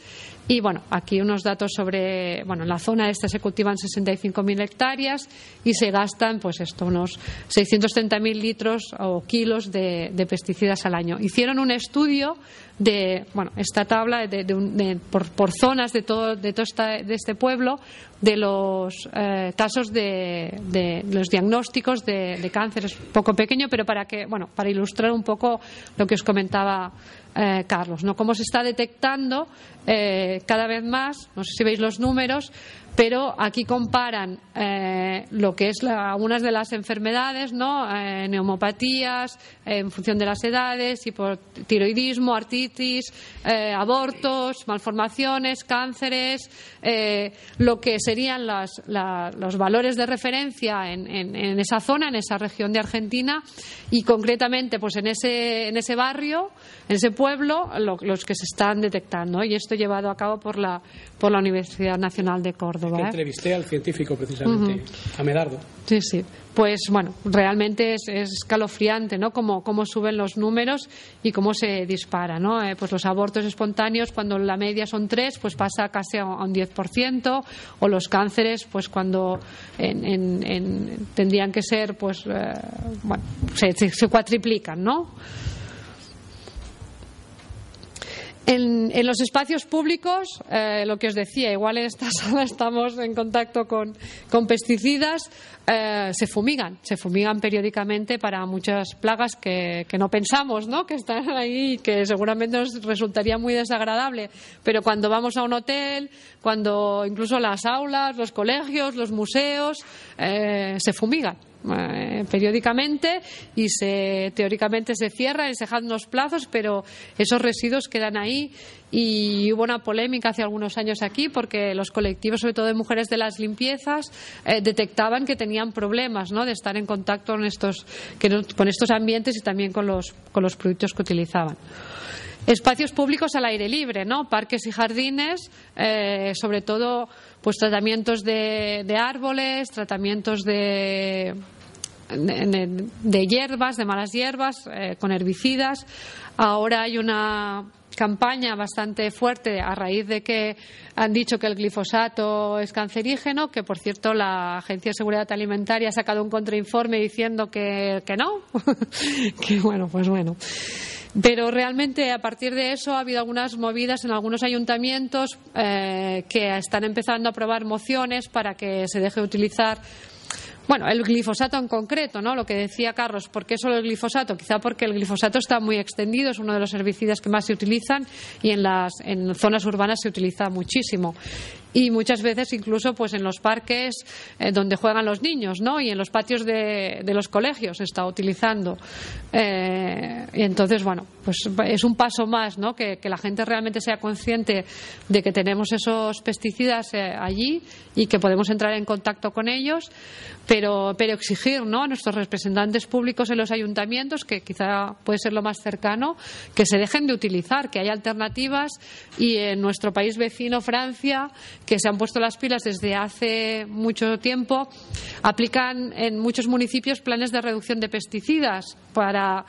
Y bueno, aquí unos datos sobre, bueno, en la zona esta se cultivan 65.000 hectáreas y se gastan, pues esto, unos 630.000 litros o kilos de, de, pesticidas al año. Hicieron un estudio de bueno esta tabla de, por, zonas de todo de todo de este pueblo de los eh, casos de, de, los diagnósticos de, cáncer. Es poco pequeño pero para que bueno para ilustrar un poco lo que os comentaba eh, Carlos no cómo se está detectando eh, cada vez más no sé si veis los números pero aquí comparan eh, lo que es algunas de las enfermedades, ¿no? Eh, neumopatías, en función de las edades, hipotiroidismo, artritis, eh, abortos, malformaciones, cánceres, lo que serían los valores de referencia en, esa zona, en esa región de Argentina, y concretamente, pues en ese, en ese barrio, en ese pueblo, los que se están detectando. Y esto llevado a cabo por la, por la Universidad Nacional de Córdoba. Que entrevisté al científico precisamente, a Medardo. Sí, sí. Pues bueno, realmente es, escalofriante, ¿no? Cómo, cómo, suben los números y cómo se dispara, ¿no? Eh, pues los abortos espontáneos, cuando la media son tres, pues pasa casi a un 10%, o los cánceres, pues cuando tendrían que ser, pues, eh, bueno, se, se cuatriplican, ¿no? En, los espacios públicos, eh, lo que os decía, igual en esta sala estamos en contacto con, pesticidas, eh, se fumigan, se fumigan periódicamente para muchas plagas que, no pensamos, ¿no? Que están ahí y que seguramente nos resultaría muy desagradable. Pero cuando vamos a un hotel, cuando incluso las aulas, los colegios, los museos, eh, se fumigan. Eh, periódicamente y se, teóricamente se cierra y se unos plazos, pero esos residuos quedan ahí y hubo una polémica hace algunos años aquí porque los colectivos, sobre todo de mujeres de las limpiezas, eh, detectaban que tenían problemas ¿no? de estar en contacto con estos, con estos ambientes y también con los, con los productos que utilizaban. Espacios públicos al aire libre, ¿no? Parques y jardines, eh, sobre todo, pues tratamientos de, árboles, tratamientos de, de, hierbas, de malas hierbas, eh, con herbicidas. Ahora hay una campaña bastante fuerte a raíz de que han dicho que el glifosato es cancerígeno, que por cierto la Agencia de Seguridad Alimentaria ha sacado un contrainforme diciendo que, que no. que bueno, pues bueno. Pero realmente a partir de eso ha habido algunas movidas en algunos ayuntamientos eh, que están empezando a aprobar mociones para que se deje de utilizar bueno, el glifosato en concreto, ¿no? Lo que decía Carlos, ¿por qué solo el glifosato? Quizá porque el glifosato está muy extendido, es uno de los herbicidas que más se utilizan y en las en zonas urbanas se utiliza muchísimo y muchas veces incluso pues en los parques eh, donde juegan los niños ¿no? y en los patios de, los colegios se está utilizando eh, y entonces bueno pues es un paso más ¿no? que, la gente realmente sea consciente de que tenemos esos pesticidas eh, allí y que podemos entrar en contacto con ellos pero, pero exigir ¿no? a nuestros representantes públicos en los ayuntamientos que quizá puede ser lo más cercano que se dejen de utilizar que haya alternativas y en nuestro país vecino Francia que se han puesto las pilas desde hace mucho tiempo, aplican en muchos municipios planes de reducción de pesticidas para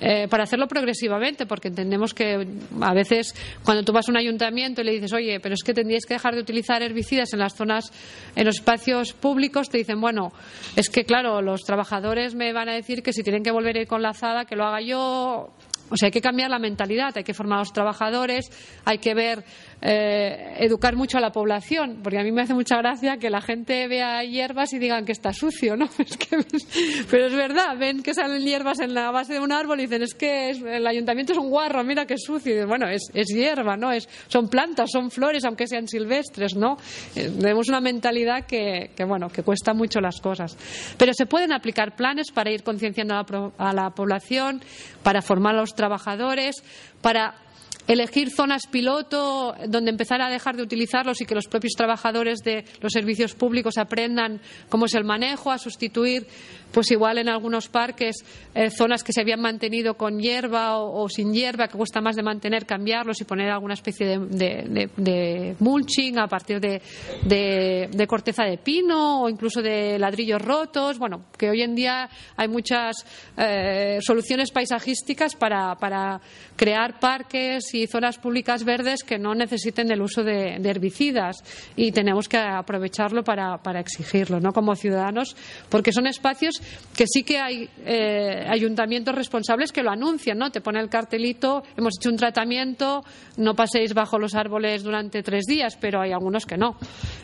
eh, para hacerlo progresivamente, porque entendemos que a veces cuando tú vas a un ayuntamiento y le dices, oye, pero es que tendríais que dejar de utilizar herbicidas en las zonas, en los espacios públicos, te dicen, bueno, es que claro, los trabajadores me van a decir que si tienen que volver a ir con la azada, que lo haga yo. O sea, hay que cambiar la mentalidad, hay que formar a los trabajadores, hay que ver eh, educar mucho a la población, porque a mí me hace mucha gracia que la gente vea hierbas y digan que está sucio, ¿no? pero es verdad, ven que salen hierbas en la base de un árbol y dicen, es que el ayuntamiento es un guarro, mira qué sucio. bueno, es, hierba, ¿no? Es, son plantas, son flores, aunque sean silvestres, ¿no? Eh, tenemos una mentalidad que, bueno, que cuesta mucho las cosas. Pero se pueden aplicar planes para ir concienciando a la población, para formar a los trabajadores, para elegir zonas piloto donde empezar a dejar de utilizarlos y que los propios trabajadores de los servicios públicos aprendan cómo es el manejo, a sustituir pues igual en algunos parques eh, zonas que se habían mantenido con hierba o, sin hierba, que cuesta más de mantener, cambiarlos y poner alguna especie de, mulching a partir de, corteza de pino o incluso de ladrillos rotos. Bueno, que hoy en día hay muchas eh, soluciones paisajísticas para, para crear parques y zonas públicas verdes que no necesiten del uso de, herbicidas y tenemos que aprovecharlo para, para exigirlo, ¿no? Como ciudadanos, porque son espacios que sí que hay eh, ayuntamientos responsables que lo anuncian, ¿no? Te pone el cartelito, hemos hecho un tratamiento, no paséis bajo los árboles durante tres días, pero hay algunos que no.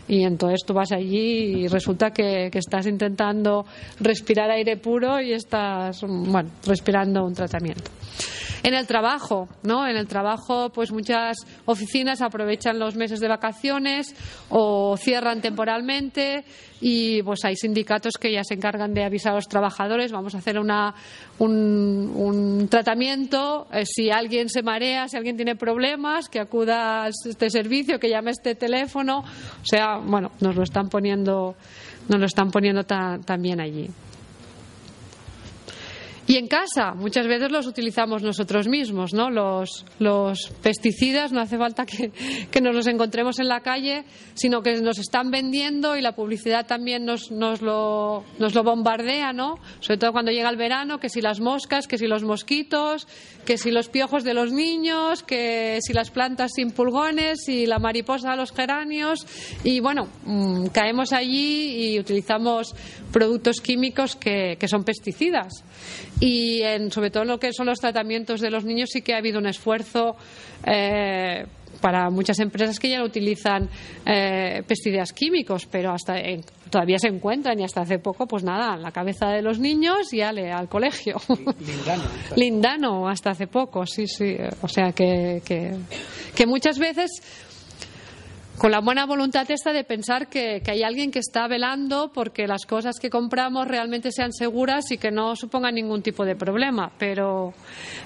Y entonces tú vas allí y resulta que, que estás intentando respirar aire puro y estás, bueno, respirando un tratamiento. En el trabajo, ¿no? En el trabajo, pues muchas oficinas aprovechan los meses de vacaciones o cierran temporalmente y pues hay sindicatos que ya se encargan de avisar a los trabajadores, vamos a hacer una, un, tratamiento, eh, si alguien se marea, si alguien tiene problemas, que acuda a este servicio, que llame este teléfono, o sea, bueno, nos lo están poniendo, nos lo están poniendo también allí. Y en casa, muchas veces los utilizamos nosotros mismos, ¿no? Los, pesticidas no hace falta que, nos los encontremos en la calle, sino que nos están vendiendo y la publicidad también nos, nos, lo, nos lo bombardea, ¿no? Sobre todo cuando llega el verano, que si las moscas, que si los mosquitos, que si los piojos de los niños, que si las plantas sin pulgones y la mariposa a los geranios. Y bueno, mm, caemos allí y utilizamos productos químicos que, que son pesticidas y en, sobre todo en lo que son los tratamientos de los niños sí que ha habido un esfuerzo eh, para muchas empresas que ya no utilizan eh, pesticidas químicos, pero hasta todavía se encuentran y hasta hace poco, pues nada, en la cabeza de los niños y ale al colegio. Lindano. Lindano, hasta hace poco, sí, sí. O sea que, que, que muchas veces con la buena voluntad esta de pensar que, hay alguien que está velando porque las cosas que compramos realmente sean seguras y que no supongan ningún tipo de problema. Pero,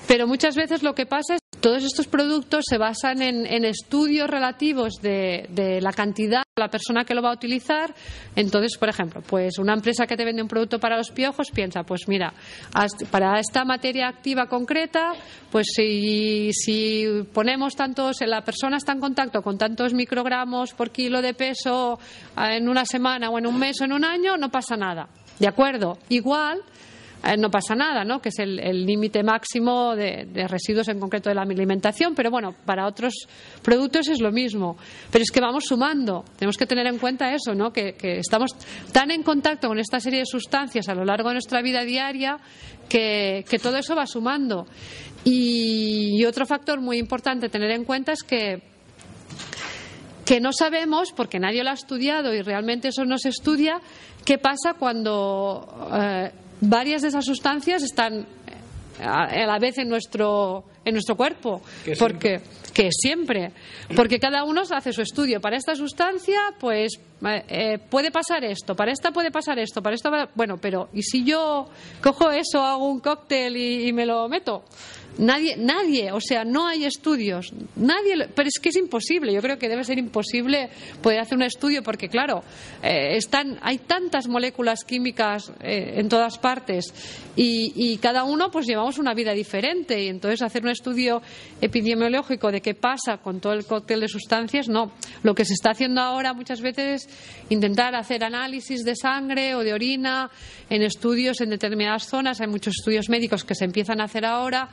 pero muchas veces lo que pasa es que todos estos productos se basan en, estudios relativos de, de la cantidad la persona que lo va a utilizar. Entonces, por ejemplo, pues una empresa que te vende un producto para los piojos piensa, pues mira, para esta materia activa concreta, pues si, si ponemos tantos, la persona está en contacto con tantos microgramos por kilo de peso eh, en una semana o en un mes o en un año, no pasa nada. ¿De acuerdo? Igual eh, no pasa nada, ¿no? que es el límite máximo de, residuos en concreto de la alimentación, pero bueno, para otros productos es lo mismo. Pero es que vamos sumando, tenemos que tener en cuenta eso, ¿no? que, estamos tan en contacto con esta serie de sustancias a lo largo de nuestra vida diaria que, todo eso va sumando. Y, otro factor muy importante tener en cuenta es que que no sabemos, porque nadie lo ha estudiado y realmente eso no se estudia, qué pasa cuando eh, varias de esas sustancias están eh, a la vez en nuestro en nuestro cuerpo. Porque que siempre. Porque cada uno hace su estudio. Para esta sustancia pues eh, eh, puede pasar esto. Para esta puede pasar esto. Para esto bueno pero y si yo cojo eso hago un cóctel y me lo meto Nadie, nadie, o sea, no hay estudios. Nadie, pero es que es imposible. Yo creo que debe ser imposible poder hacer un estudio porque, claro, eh, están, hay tantas moléculas químicas eh, en todas partes y, cada uno, pues, llevamos una vida diferente y entonces hacer un estudio epidemiológico de qué pasa con todo el cóctel de sustancias, no. Lo que se está haciendo ahora muchas veces es intentar hacer análisis de sangre o de orina en estudios en determinadas zonas. Hay muchos estudios médicos que se empiezan a hacer ahora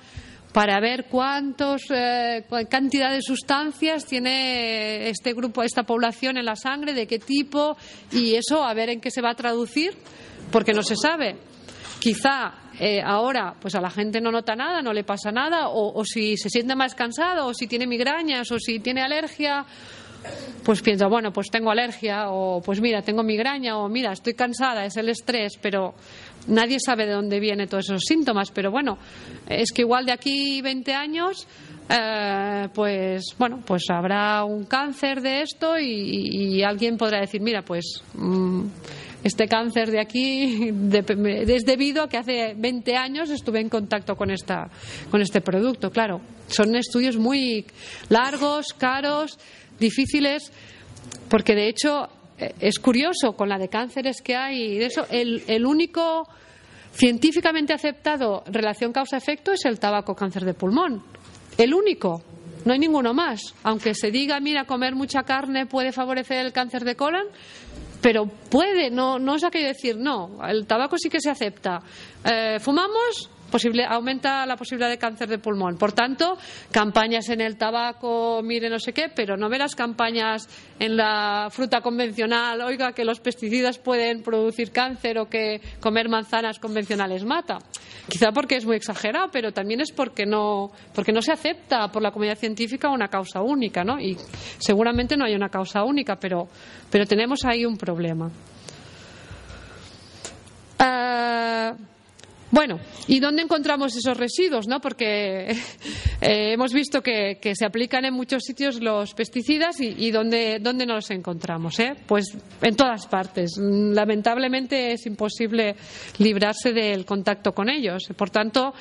para ver cuántos eh, cantidad de sustancias tiene este grupo, esta población en la sangre, de qué tipo y eso a ver en qué se va a traducir, porque no se sabe. Quizá eh, ahora pues a la gente no nota nada, no le pasa nada, o, o si se siente más cansado, o si tiene migrañas, o si tiene alergia, pues piensa, bueno, pues tengo alergia, o pues mira, tengo migraña, o mira, estoy cansada, es el estrés, pero nadie sabe de dónde vienen todos esos síntomas, pero bueno, es que igual de aquí 20 años eh, pues bueno, pues habrá un cáncer de esto y, alguien podrá decir, mira, pues mm, este cáncer de aquí es debido a que hace 20 años estuve en contacto con, esta, con este producto. Claro, son estudios muy largos, caros, difíciles, porque de hecho es curioso con la de cánceres que hay y de eso el, el único científicamente aceptado relación causa-efecto es el tabaco cáncer de pulmón. El único. No hay ninguno más. Aunque se diga, mira, comer mucha carne puede favorecer el cáncer de colon, pero puede, no, no es aquello decir, no, el tabaco sí que se acepta. Eh, ¿Fumamos? Aumenta la posibilidad de cáncer de pulmón. Por tanto, campañas en el tabaco, mire no sé qué, pero no verás campañas en la fruta convencional, oiga, que los pesticidas pueden producir cáncer o que comer manzanas convencionales mata. Quizá porque es muy exagerado, pero también es porque no, porque no se acepta por la comunidad científica una causa única, ¿no? Y seguramente no hay una causa única, pero, pero tenemos ahí un problema. Uh, bueno, ¿y dónde encontramos esos residuos? ¿no? Porque eh, hemos visto que, se aplican en muchos sitios los pesticidas y, ¿dónde, dónde no los encontramos. Eh? Pues en todas partes. Lamentablemente es imposible librarse del contacto con ellos. Por tanto,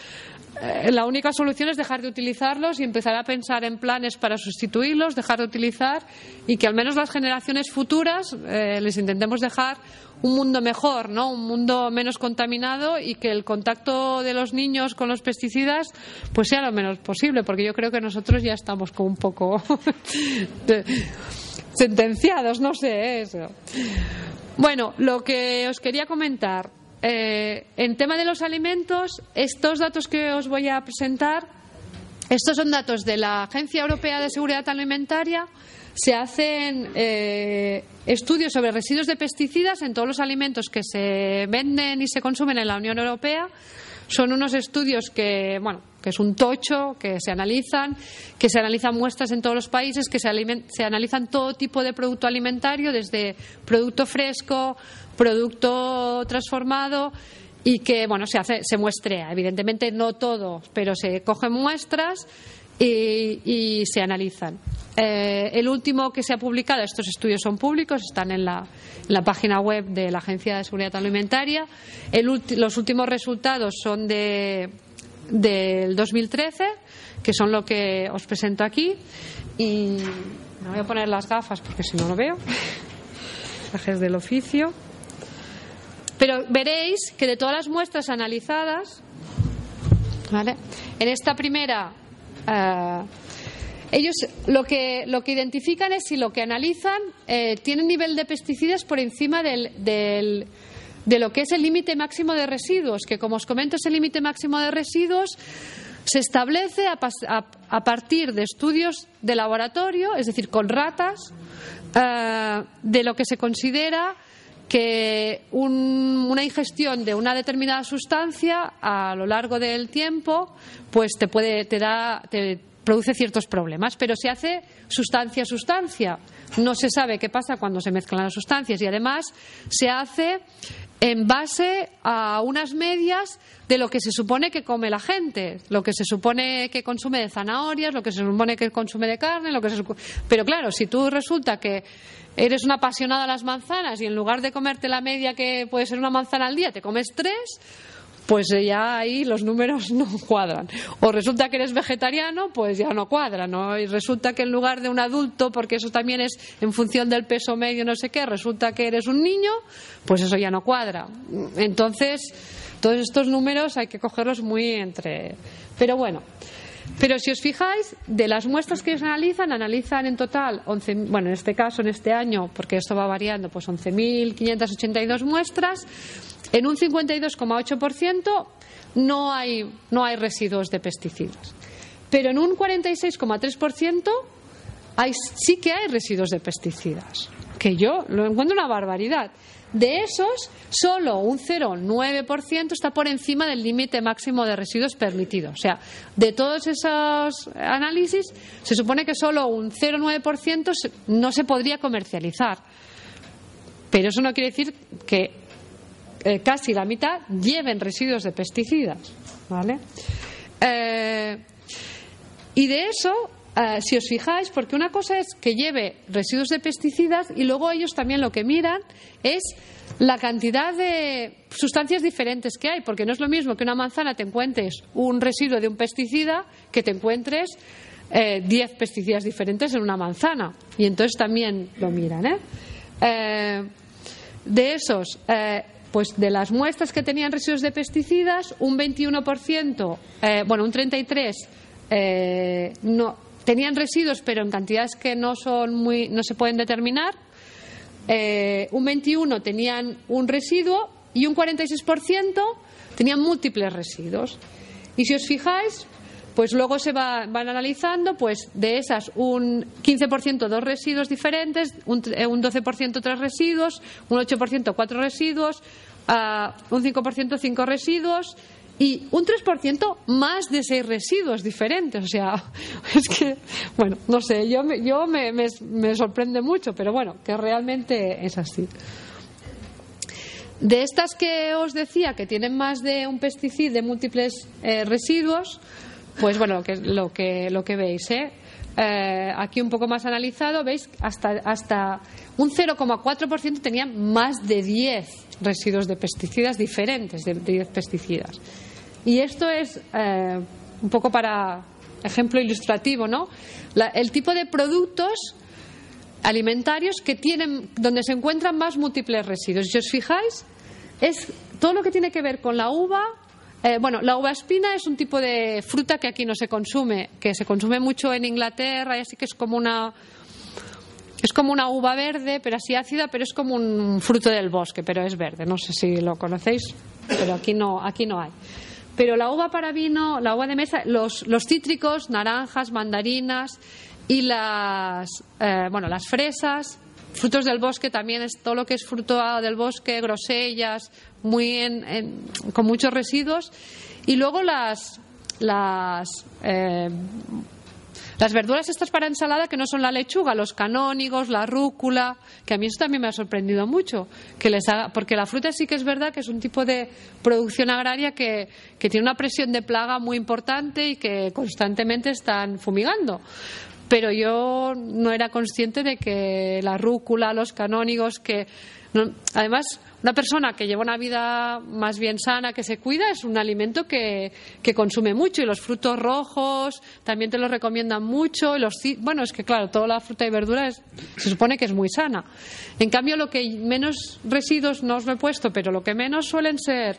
eh, la única solución es dejar de utilizarlos y empezar a pensar en planes para sustituirlos, dejar de utilizar y que al menos las generaciones futuras les intentemos dejar un mundo mejor, ¿no? Un mundo menos contaminado y que el contacto de los niños con los pesticidas pues sea lo menos posible, porque yo creo que nosotros ya estamos como un poco sentenciados, no sé eso. Bueno, lo que os quería comentar eh, en tema de los alimentos, estos datos que os voy a presentar, estos son datos de la Agencia Europea de Seguridad Alimentaria se hacen eh, estudios sobre residuos de pesticidas en todos los alimentos que se venden y se consumen en la Unión Europea. Son unos estudios que, bueno, que es un tocho, que se analizan, que se analizan muestras en todos los países, que se, se analizan todo tipo de producto alimentario, desde producto fresco, producto transformado y que bueno se hace se muestrea evidentemente no todo pero se cogen muestras y, se analizan. Eh, el último que se ha publicado, estos estudios son públicos, están en la, página web de la Agencia de Seguridad Alimentaria. los últimos resultados son de, del 2013, que son lo que os presento aquí. Y me voy a poner las gafas porque si no lo veo. Trajes del oficio. Pero veréis que de todas las muestras analizadas, en esta primera eh, ellos lo que, lo que identifican es si lo que analizan eh, tiene un nivel de pesticidas por encima del, de lo que es el límite máximo de residuos, que como os comento ese límite máximo de residuos se establece a, a, partir de estudios de laboratorio, es decir, con ratas, eh, de lo que se considera que una ingestión de una determinada sustancia a lo largo del tiempo pues te puede te da produce ciertos problemas pero se hace sustancia sustancia. No se sabe qué pasa cuando se mezclan las sustancias y además se hace en base a unas medias de lo que se supone que come la gente, lo que se supone que consume de zanahorias, lo que se supone que consume de carne, lo que se pero claro, si tú resulta que eres una apasionada a las manzanas y en lugar de comerte la media que puede ser una manzana al día, te comes tres, pues ya ahí los números no cuadran. O resulta que eres vegetariano, pues ya no cuadra, ¿no? Y resulta que en lugar de un adulto, porque eso también es en función del peso medio, no sé qué, resulta que eres un niño, pues eso ya no cuadra. Entonces, todos estos números hay que cogerlos muy entre. Pero bueno. Pero si os fijáis, de las muestras que se analizan, analizan en total, 11, bueno, en este caso, en este año, porque esto va variando, pues 11.582 muestras. En un 52,8% no hay, no hay residuos de pesticidas. Pero en un 46,3% hay, sí que hay residuos de pesticidas, que yo lo encuentro una barbaridad. De esos, solo un 0,9% está por encima del límite máximo de residuos permitido. O sea, de todos esos análisis, se supone que solo un 0,9% no se podría comercializar. Pero eso no quiere decir que eh, casi la mitad lleven residuos de pesticidas. ¿Vale? Eh, Y de eso, eh, si os fijáis, porque una cosa es que lleve residuos de pesticidas y luego ellos también lo que miran es la cantidad de sustancias diferentes que hay, porque no es lo mismo que una manzana te encuentres un residuo de un pesticida que te encuentres 10 eh, pesticidas diferentes en una manzana. Y entonces también lo miran. ¿eh? eh de esos, pues de las muestras que tenían residuos de pesticidas, un 21%, bueno, un 33% no, tenían residuos, pero en cantidades que no, son muy, no se pueden determinar eh, un 21 tenían un residuo y un 46% tenían múltiples residuos. Y si os fijáis, pues luego se van analizando, pues de esas un 15% dos residuos diferentes, un, 12% eh, tres residuos, un 8% cuatro residuos, uh, un 5% cinco residuos y un 3% más de seis residuos diferentes. O sea, es que, bueno, no sé, yo, me, yo me, me, sorprende mucho, pero bueno, que realmente es así. De estas que os decía que tienen más de un pesticida de múltiples eh, residuos, pues bueno, lo que, lo que, lo que veis, ¿eh? Eh, aquí un poco más analizado, veis, hasta, hasta un 0,4% tenían más de 10 residuos de pesticidas diferentes, de 10 pesticidas. Y esto es eh, un poco para ejemplo ilustrativo, ¿no? el tipo de productos alimentarios que tienen, donde se encuentran más múltiples residuos. Si os fijáis, es todo lo que tiene que ver con la uva. Eh, bueno, la uva espina es un tipo de fruta que aquí no se consume, que se consume mucho en Inglaterra y así que es como una es como una uva verde, pero así ácida, pero es como un fruto del bosque, pero es verde. No sé si lo conocéis, pero aquí no, aquí no hay. Pero la uva para vino, la uva de mesa, los, cítricos, naranjas, mandarinas y las, eh, bueno, las fresas, frutos del bosque también es todo lo que es fruto del bosque, grosellas, muy con muchos residuos. Y luego las, las eh, las verduras estas para ensalada que no son la lechuga, los canónigos, la rúcula, que a mí eso también me ha sorprendido mucho, que les haga, porque la fruta sí que es verdad que es un tipo de producción agraria que, que tiene una presión de plaga muy importante y que constantemente están fumigando. Pero yo no era consciente de que la rúcula, los canónigos, que además una persona que lleva una vida más bien sana, que se cuida, es un alimento que, consume mucho y los frutos rojos también te los recomiendan mucho. Y los, bueno, es que claro, toda la fruta y verdura se supone que es muy sana. En cambio, lo que menos residuos no os lo he puesto, pero lo que menos suelen ser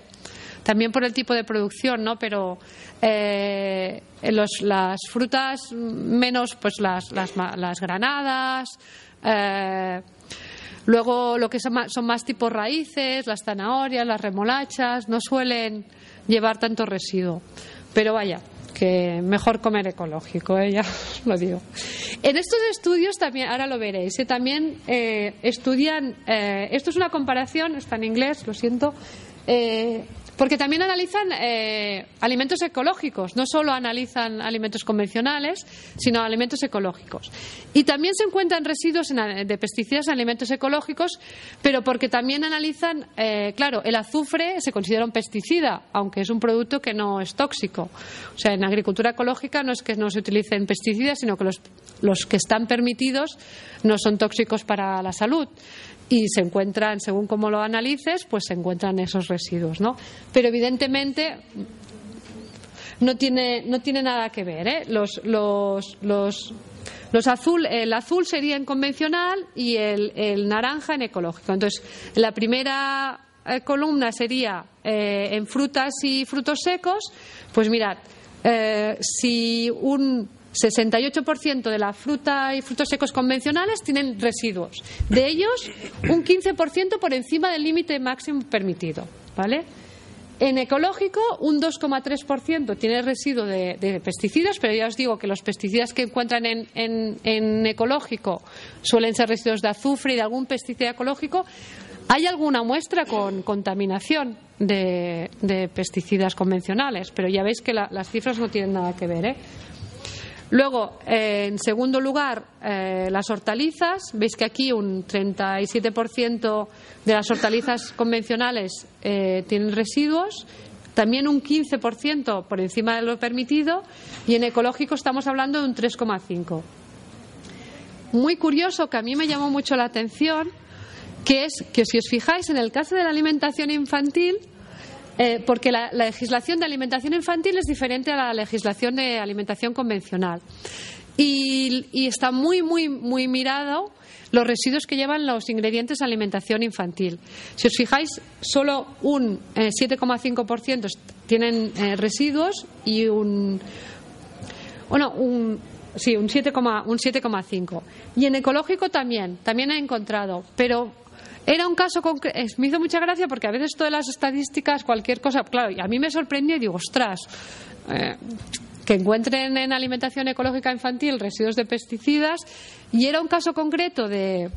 también por el tipo de producción, ¿no? Pero eh, las frutas menos, pues las, las, las granadas. Eh, Luego, lo que son más, tipos raíces, las zanahorias, las remolachas, no suelen llevar tanto residuo. Pero vaya, que mejor comer ecológico, ¿eh? ya lo digo. En estos estudios también, ahora lo veréis, ¿eh? también eh, estudian, esto es una comparación, está en inglés, lo siento, porque también analizan eh, alimentos ecológicos, no solo analizan alimentos convencionales, sino alimentos ecológicos. Y también se encuentran residuos de pesticidas en alimentos ecológicos, pero porque también analizan, eh, claro, el azufre se considera un pesticida, aunque es un producto que no es tóxico. O sea, en agricultura ecológica no es que no se utilicen pesticidas, sino que los, los que están permitidos no son tóxicos para la salud y se encuentran, según cómo lo analices, pues se encuentran esos residuos, ¿no? Pero evidentemente no tiene, no tiene nada que ver, ¿eh? Los, los, los, los azul, el azul sería en convencional y el, el naranja en ecológico. Entonces, la primera eh, columna sería eh, en frutas y frutos secos. Pues mirad, eh, si un 68% de la fruta y frutos secos convencionales tienen residuos. De ellos, un 15% por encima del límite máximo permitido. ¿Vale? En ecológico, un 2,3% tiene residuo de, pesticidas, pero ya os digo que los pesticidas que encuentran en, en, ecológico suelen ser residuos de azufre y de algún pesticida ecológico. Hay alguna muestra con contaminación de, pesticidas convencionales, pero ya veis que las cifras no tienen nada que ver. ¿eh? Luego, eh, en segundo lugar, eh, las hortalizas. Veis que aquí un 37% de las hortalizas convencionales eh, tienen residuos. también un 15% por encima de lo permitido y en ecológico estamos hablando de un 3,5%. Muy curioso que a mí me llamó mucho la atención que es que si os fijáis en el caso de la alimentación infantil, eh, porque la, legislación de alimentación infantil es diferente a la legislación de alimentación convencional. Y, está muy, muy, muy mirado los residuos que llevan los ingredientes de alimentación infantil. Si os fijáis, solo un 7,5% eh, tienen eh, residuos y un. Bueno, un, sí, un 7,5. Y en ecológico también, también he encontrado, pero era un caso concreto. Me hizo mucha gracia porque a veces todas las estadísticas, cualquier cosa, claro, y a mí me sorprendió y digo, ostras, eh, que encuentren en alimentación ecológica infantil residuos de pesticidas. Y era un caso concreto de,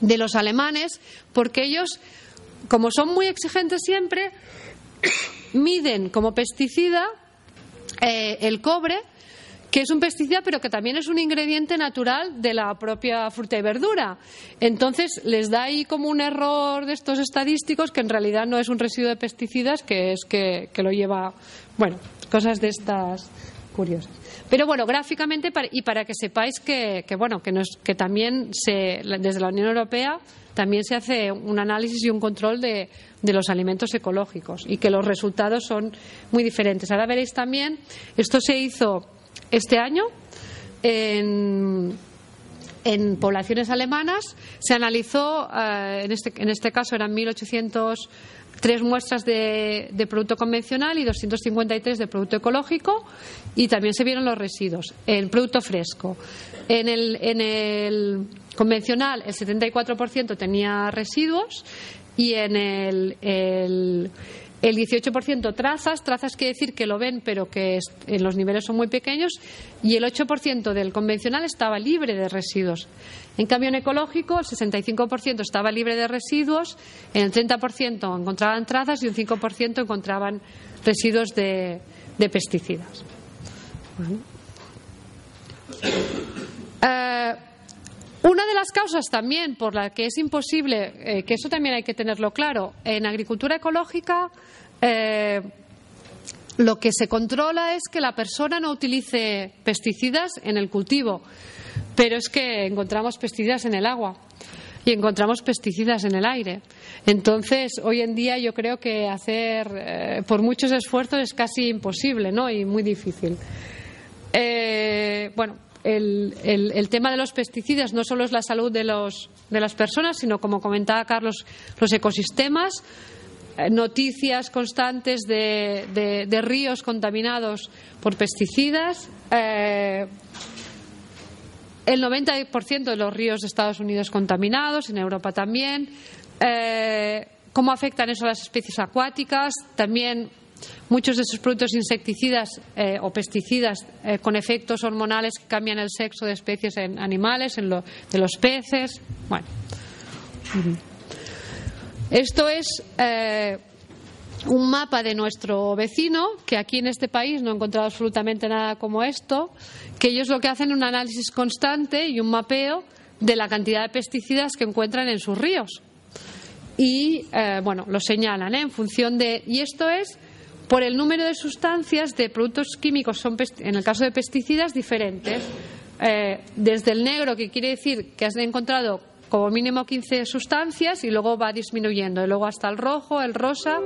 de los alemanes porque ellos, como son muy exigentes siempre, miden como pesticida eh, el cobre que es un pesticida, pero que también es un ingrediente natural de la propia fruta y verdura. Entonces, les da ahí como un error de estos estadísticos que en realidad no es un residuo de pesticidas, que es que, lo lleva, bueno, cosas de estas curiosas. Pero bueno, gráficamente y para que sepáis que, bueno, que, que también se, desde la Unión Europea también se hace un análisis y un control de, de, los alimentos ecológicos y que los resultados son muy diferentes. Ahora veréis también, esto se hizo este año, en, poblaciones alemanas, se analizó, eh, en, este, en este caso eran 1.803 muestras de, producto convencional y 253 de producto ecológico y también se vieron los residuos. El producto fresco. En el, en el convencional el 74% tenía residuos y en el el 18% trazas, trazas quiere decir que lo ven pero que en los niveles son muy pequeños y el 8% del convencional estaba libre de residuos. En cambio en ecológico el 65% estaba libre de residuos, en el 30% encontraban trazas y un 5% encontraban residuos de, pesticidas. Eh, una de las causas también por la que es imposible, eh, que eso también hay que tenerlo claro, en agricultura ecológica eh, lo que se controla es que la persona no utilice pesticidas en el cultivo, pero es que encontramos pesticidas en el agua y encontramos pesticidas en el aire. Entonces, hoy en día yo creo que hacer eh, por muchos esfuerzos es casi imposible, ¿no? Y muy difícil. bueno, el, tema de los pesticidas no solo es la salud de, los, de las personas, sino, como comentaba Carlos, los ecosistemas, eh, noticias constantes de, de, ríos contaminados por pesticidas. Eh, el 90% de los ríos de Estados Unidos contaminados, en Europa también. Eh, ¿Cómo afectan eso a las especies acuáticas? También Muchos de esos productos insecticidas eh, o pesticidas eh, con efectos hormonales que cambian el sexo de especies en animales, en de los peces. Bueno. Esto es eh, un mapa de nuestro vecino, que aquí en este país no he encontrado absolutamente nada como esto, que ellos lo que hacen es un análisis constante y un mapeo de la cantidad de pesticidas que encuentran en sus ríos. Y, bueno, lo señalan en función de. Y esto es por el número de sustancias de productos químicos, son, en el caso de pesticidas, diferentes. Eh, desde el negro, que quiere decir que has encontrado como mínimo 15 sustancias y luego va disminuyendo, y luego hasta el rojo, el rosa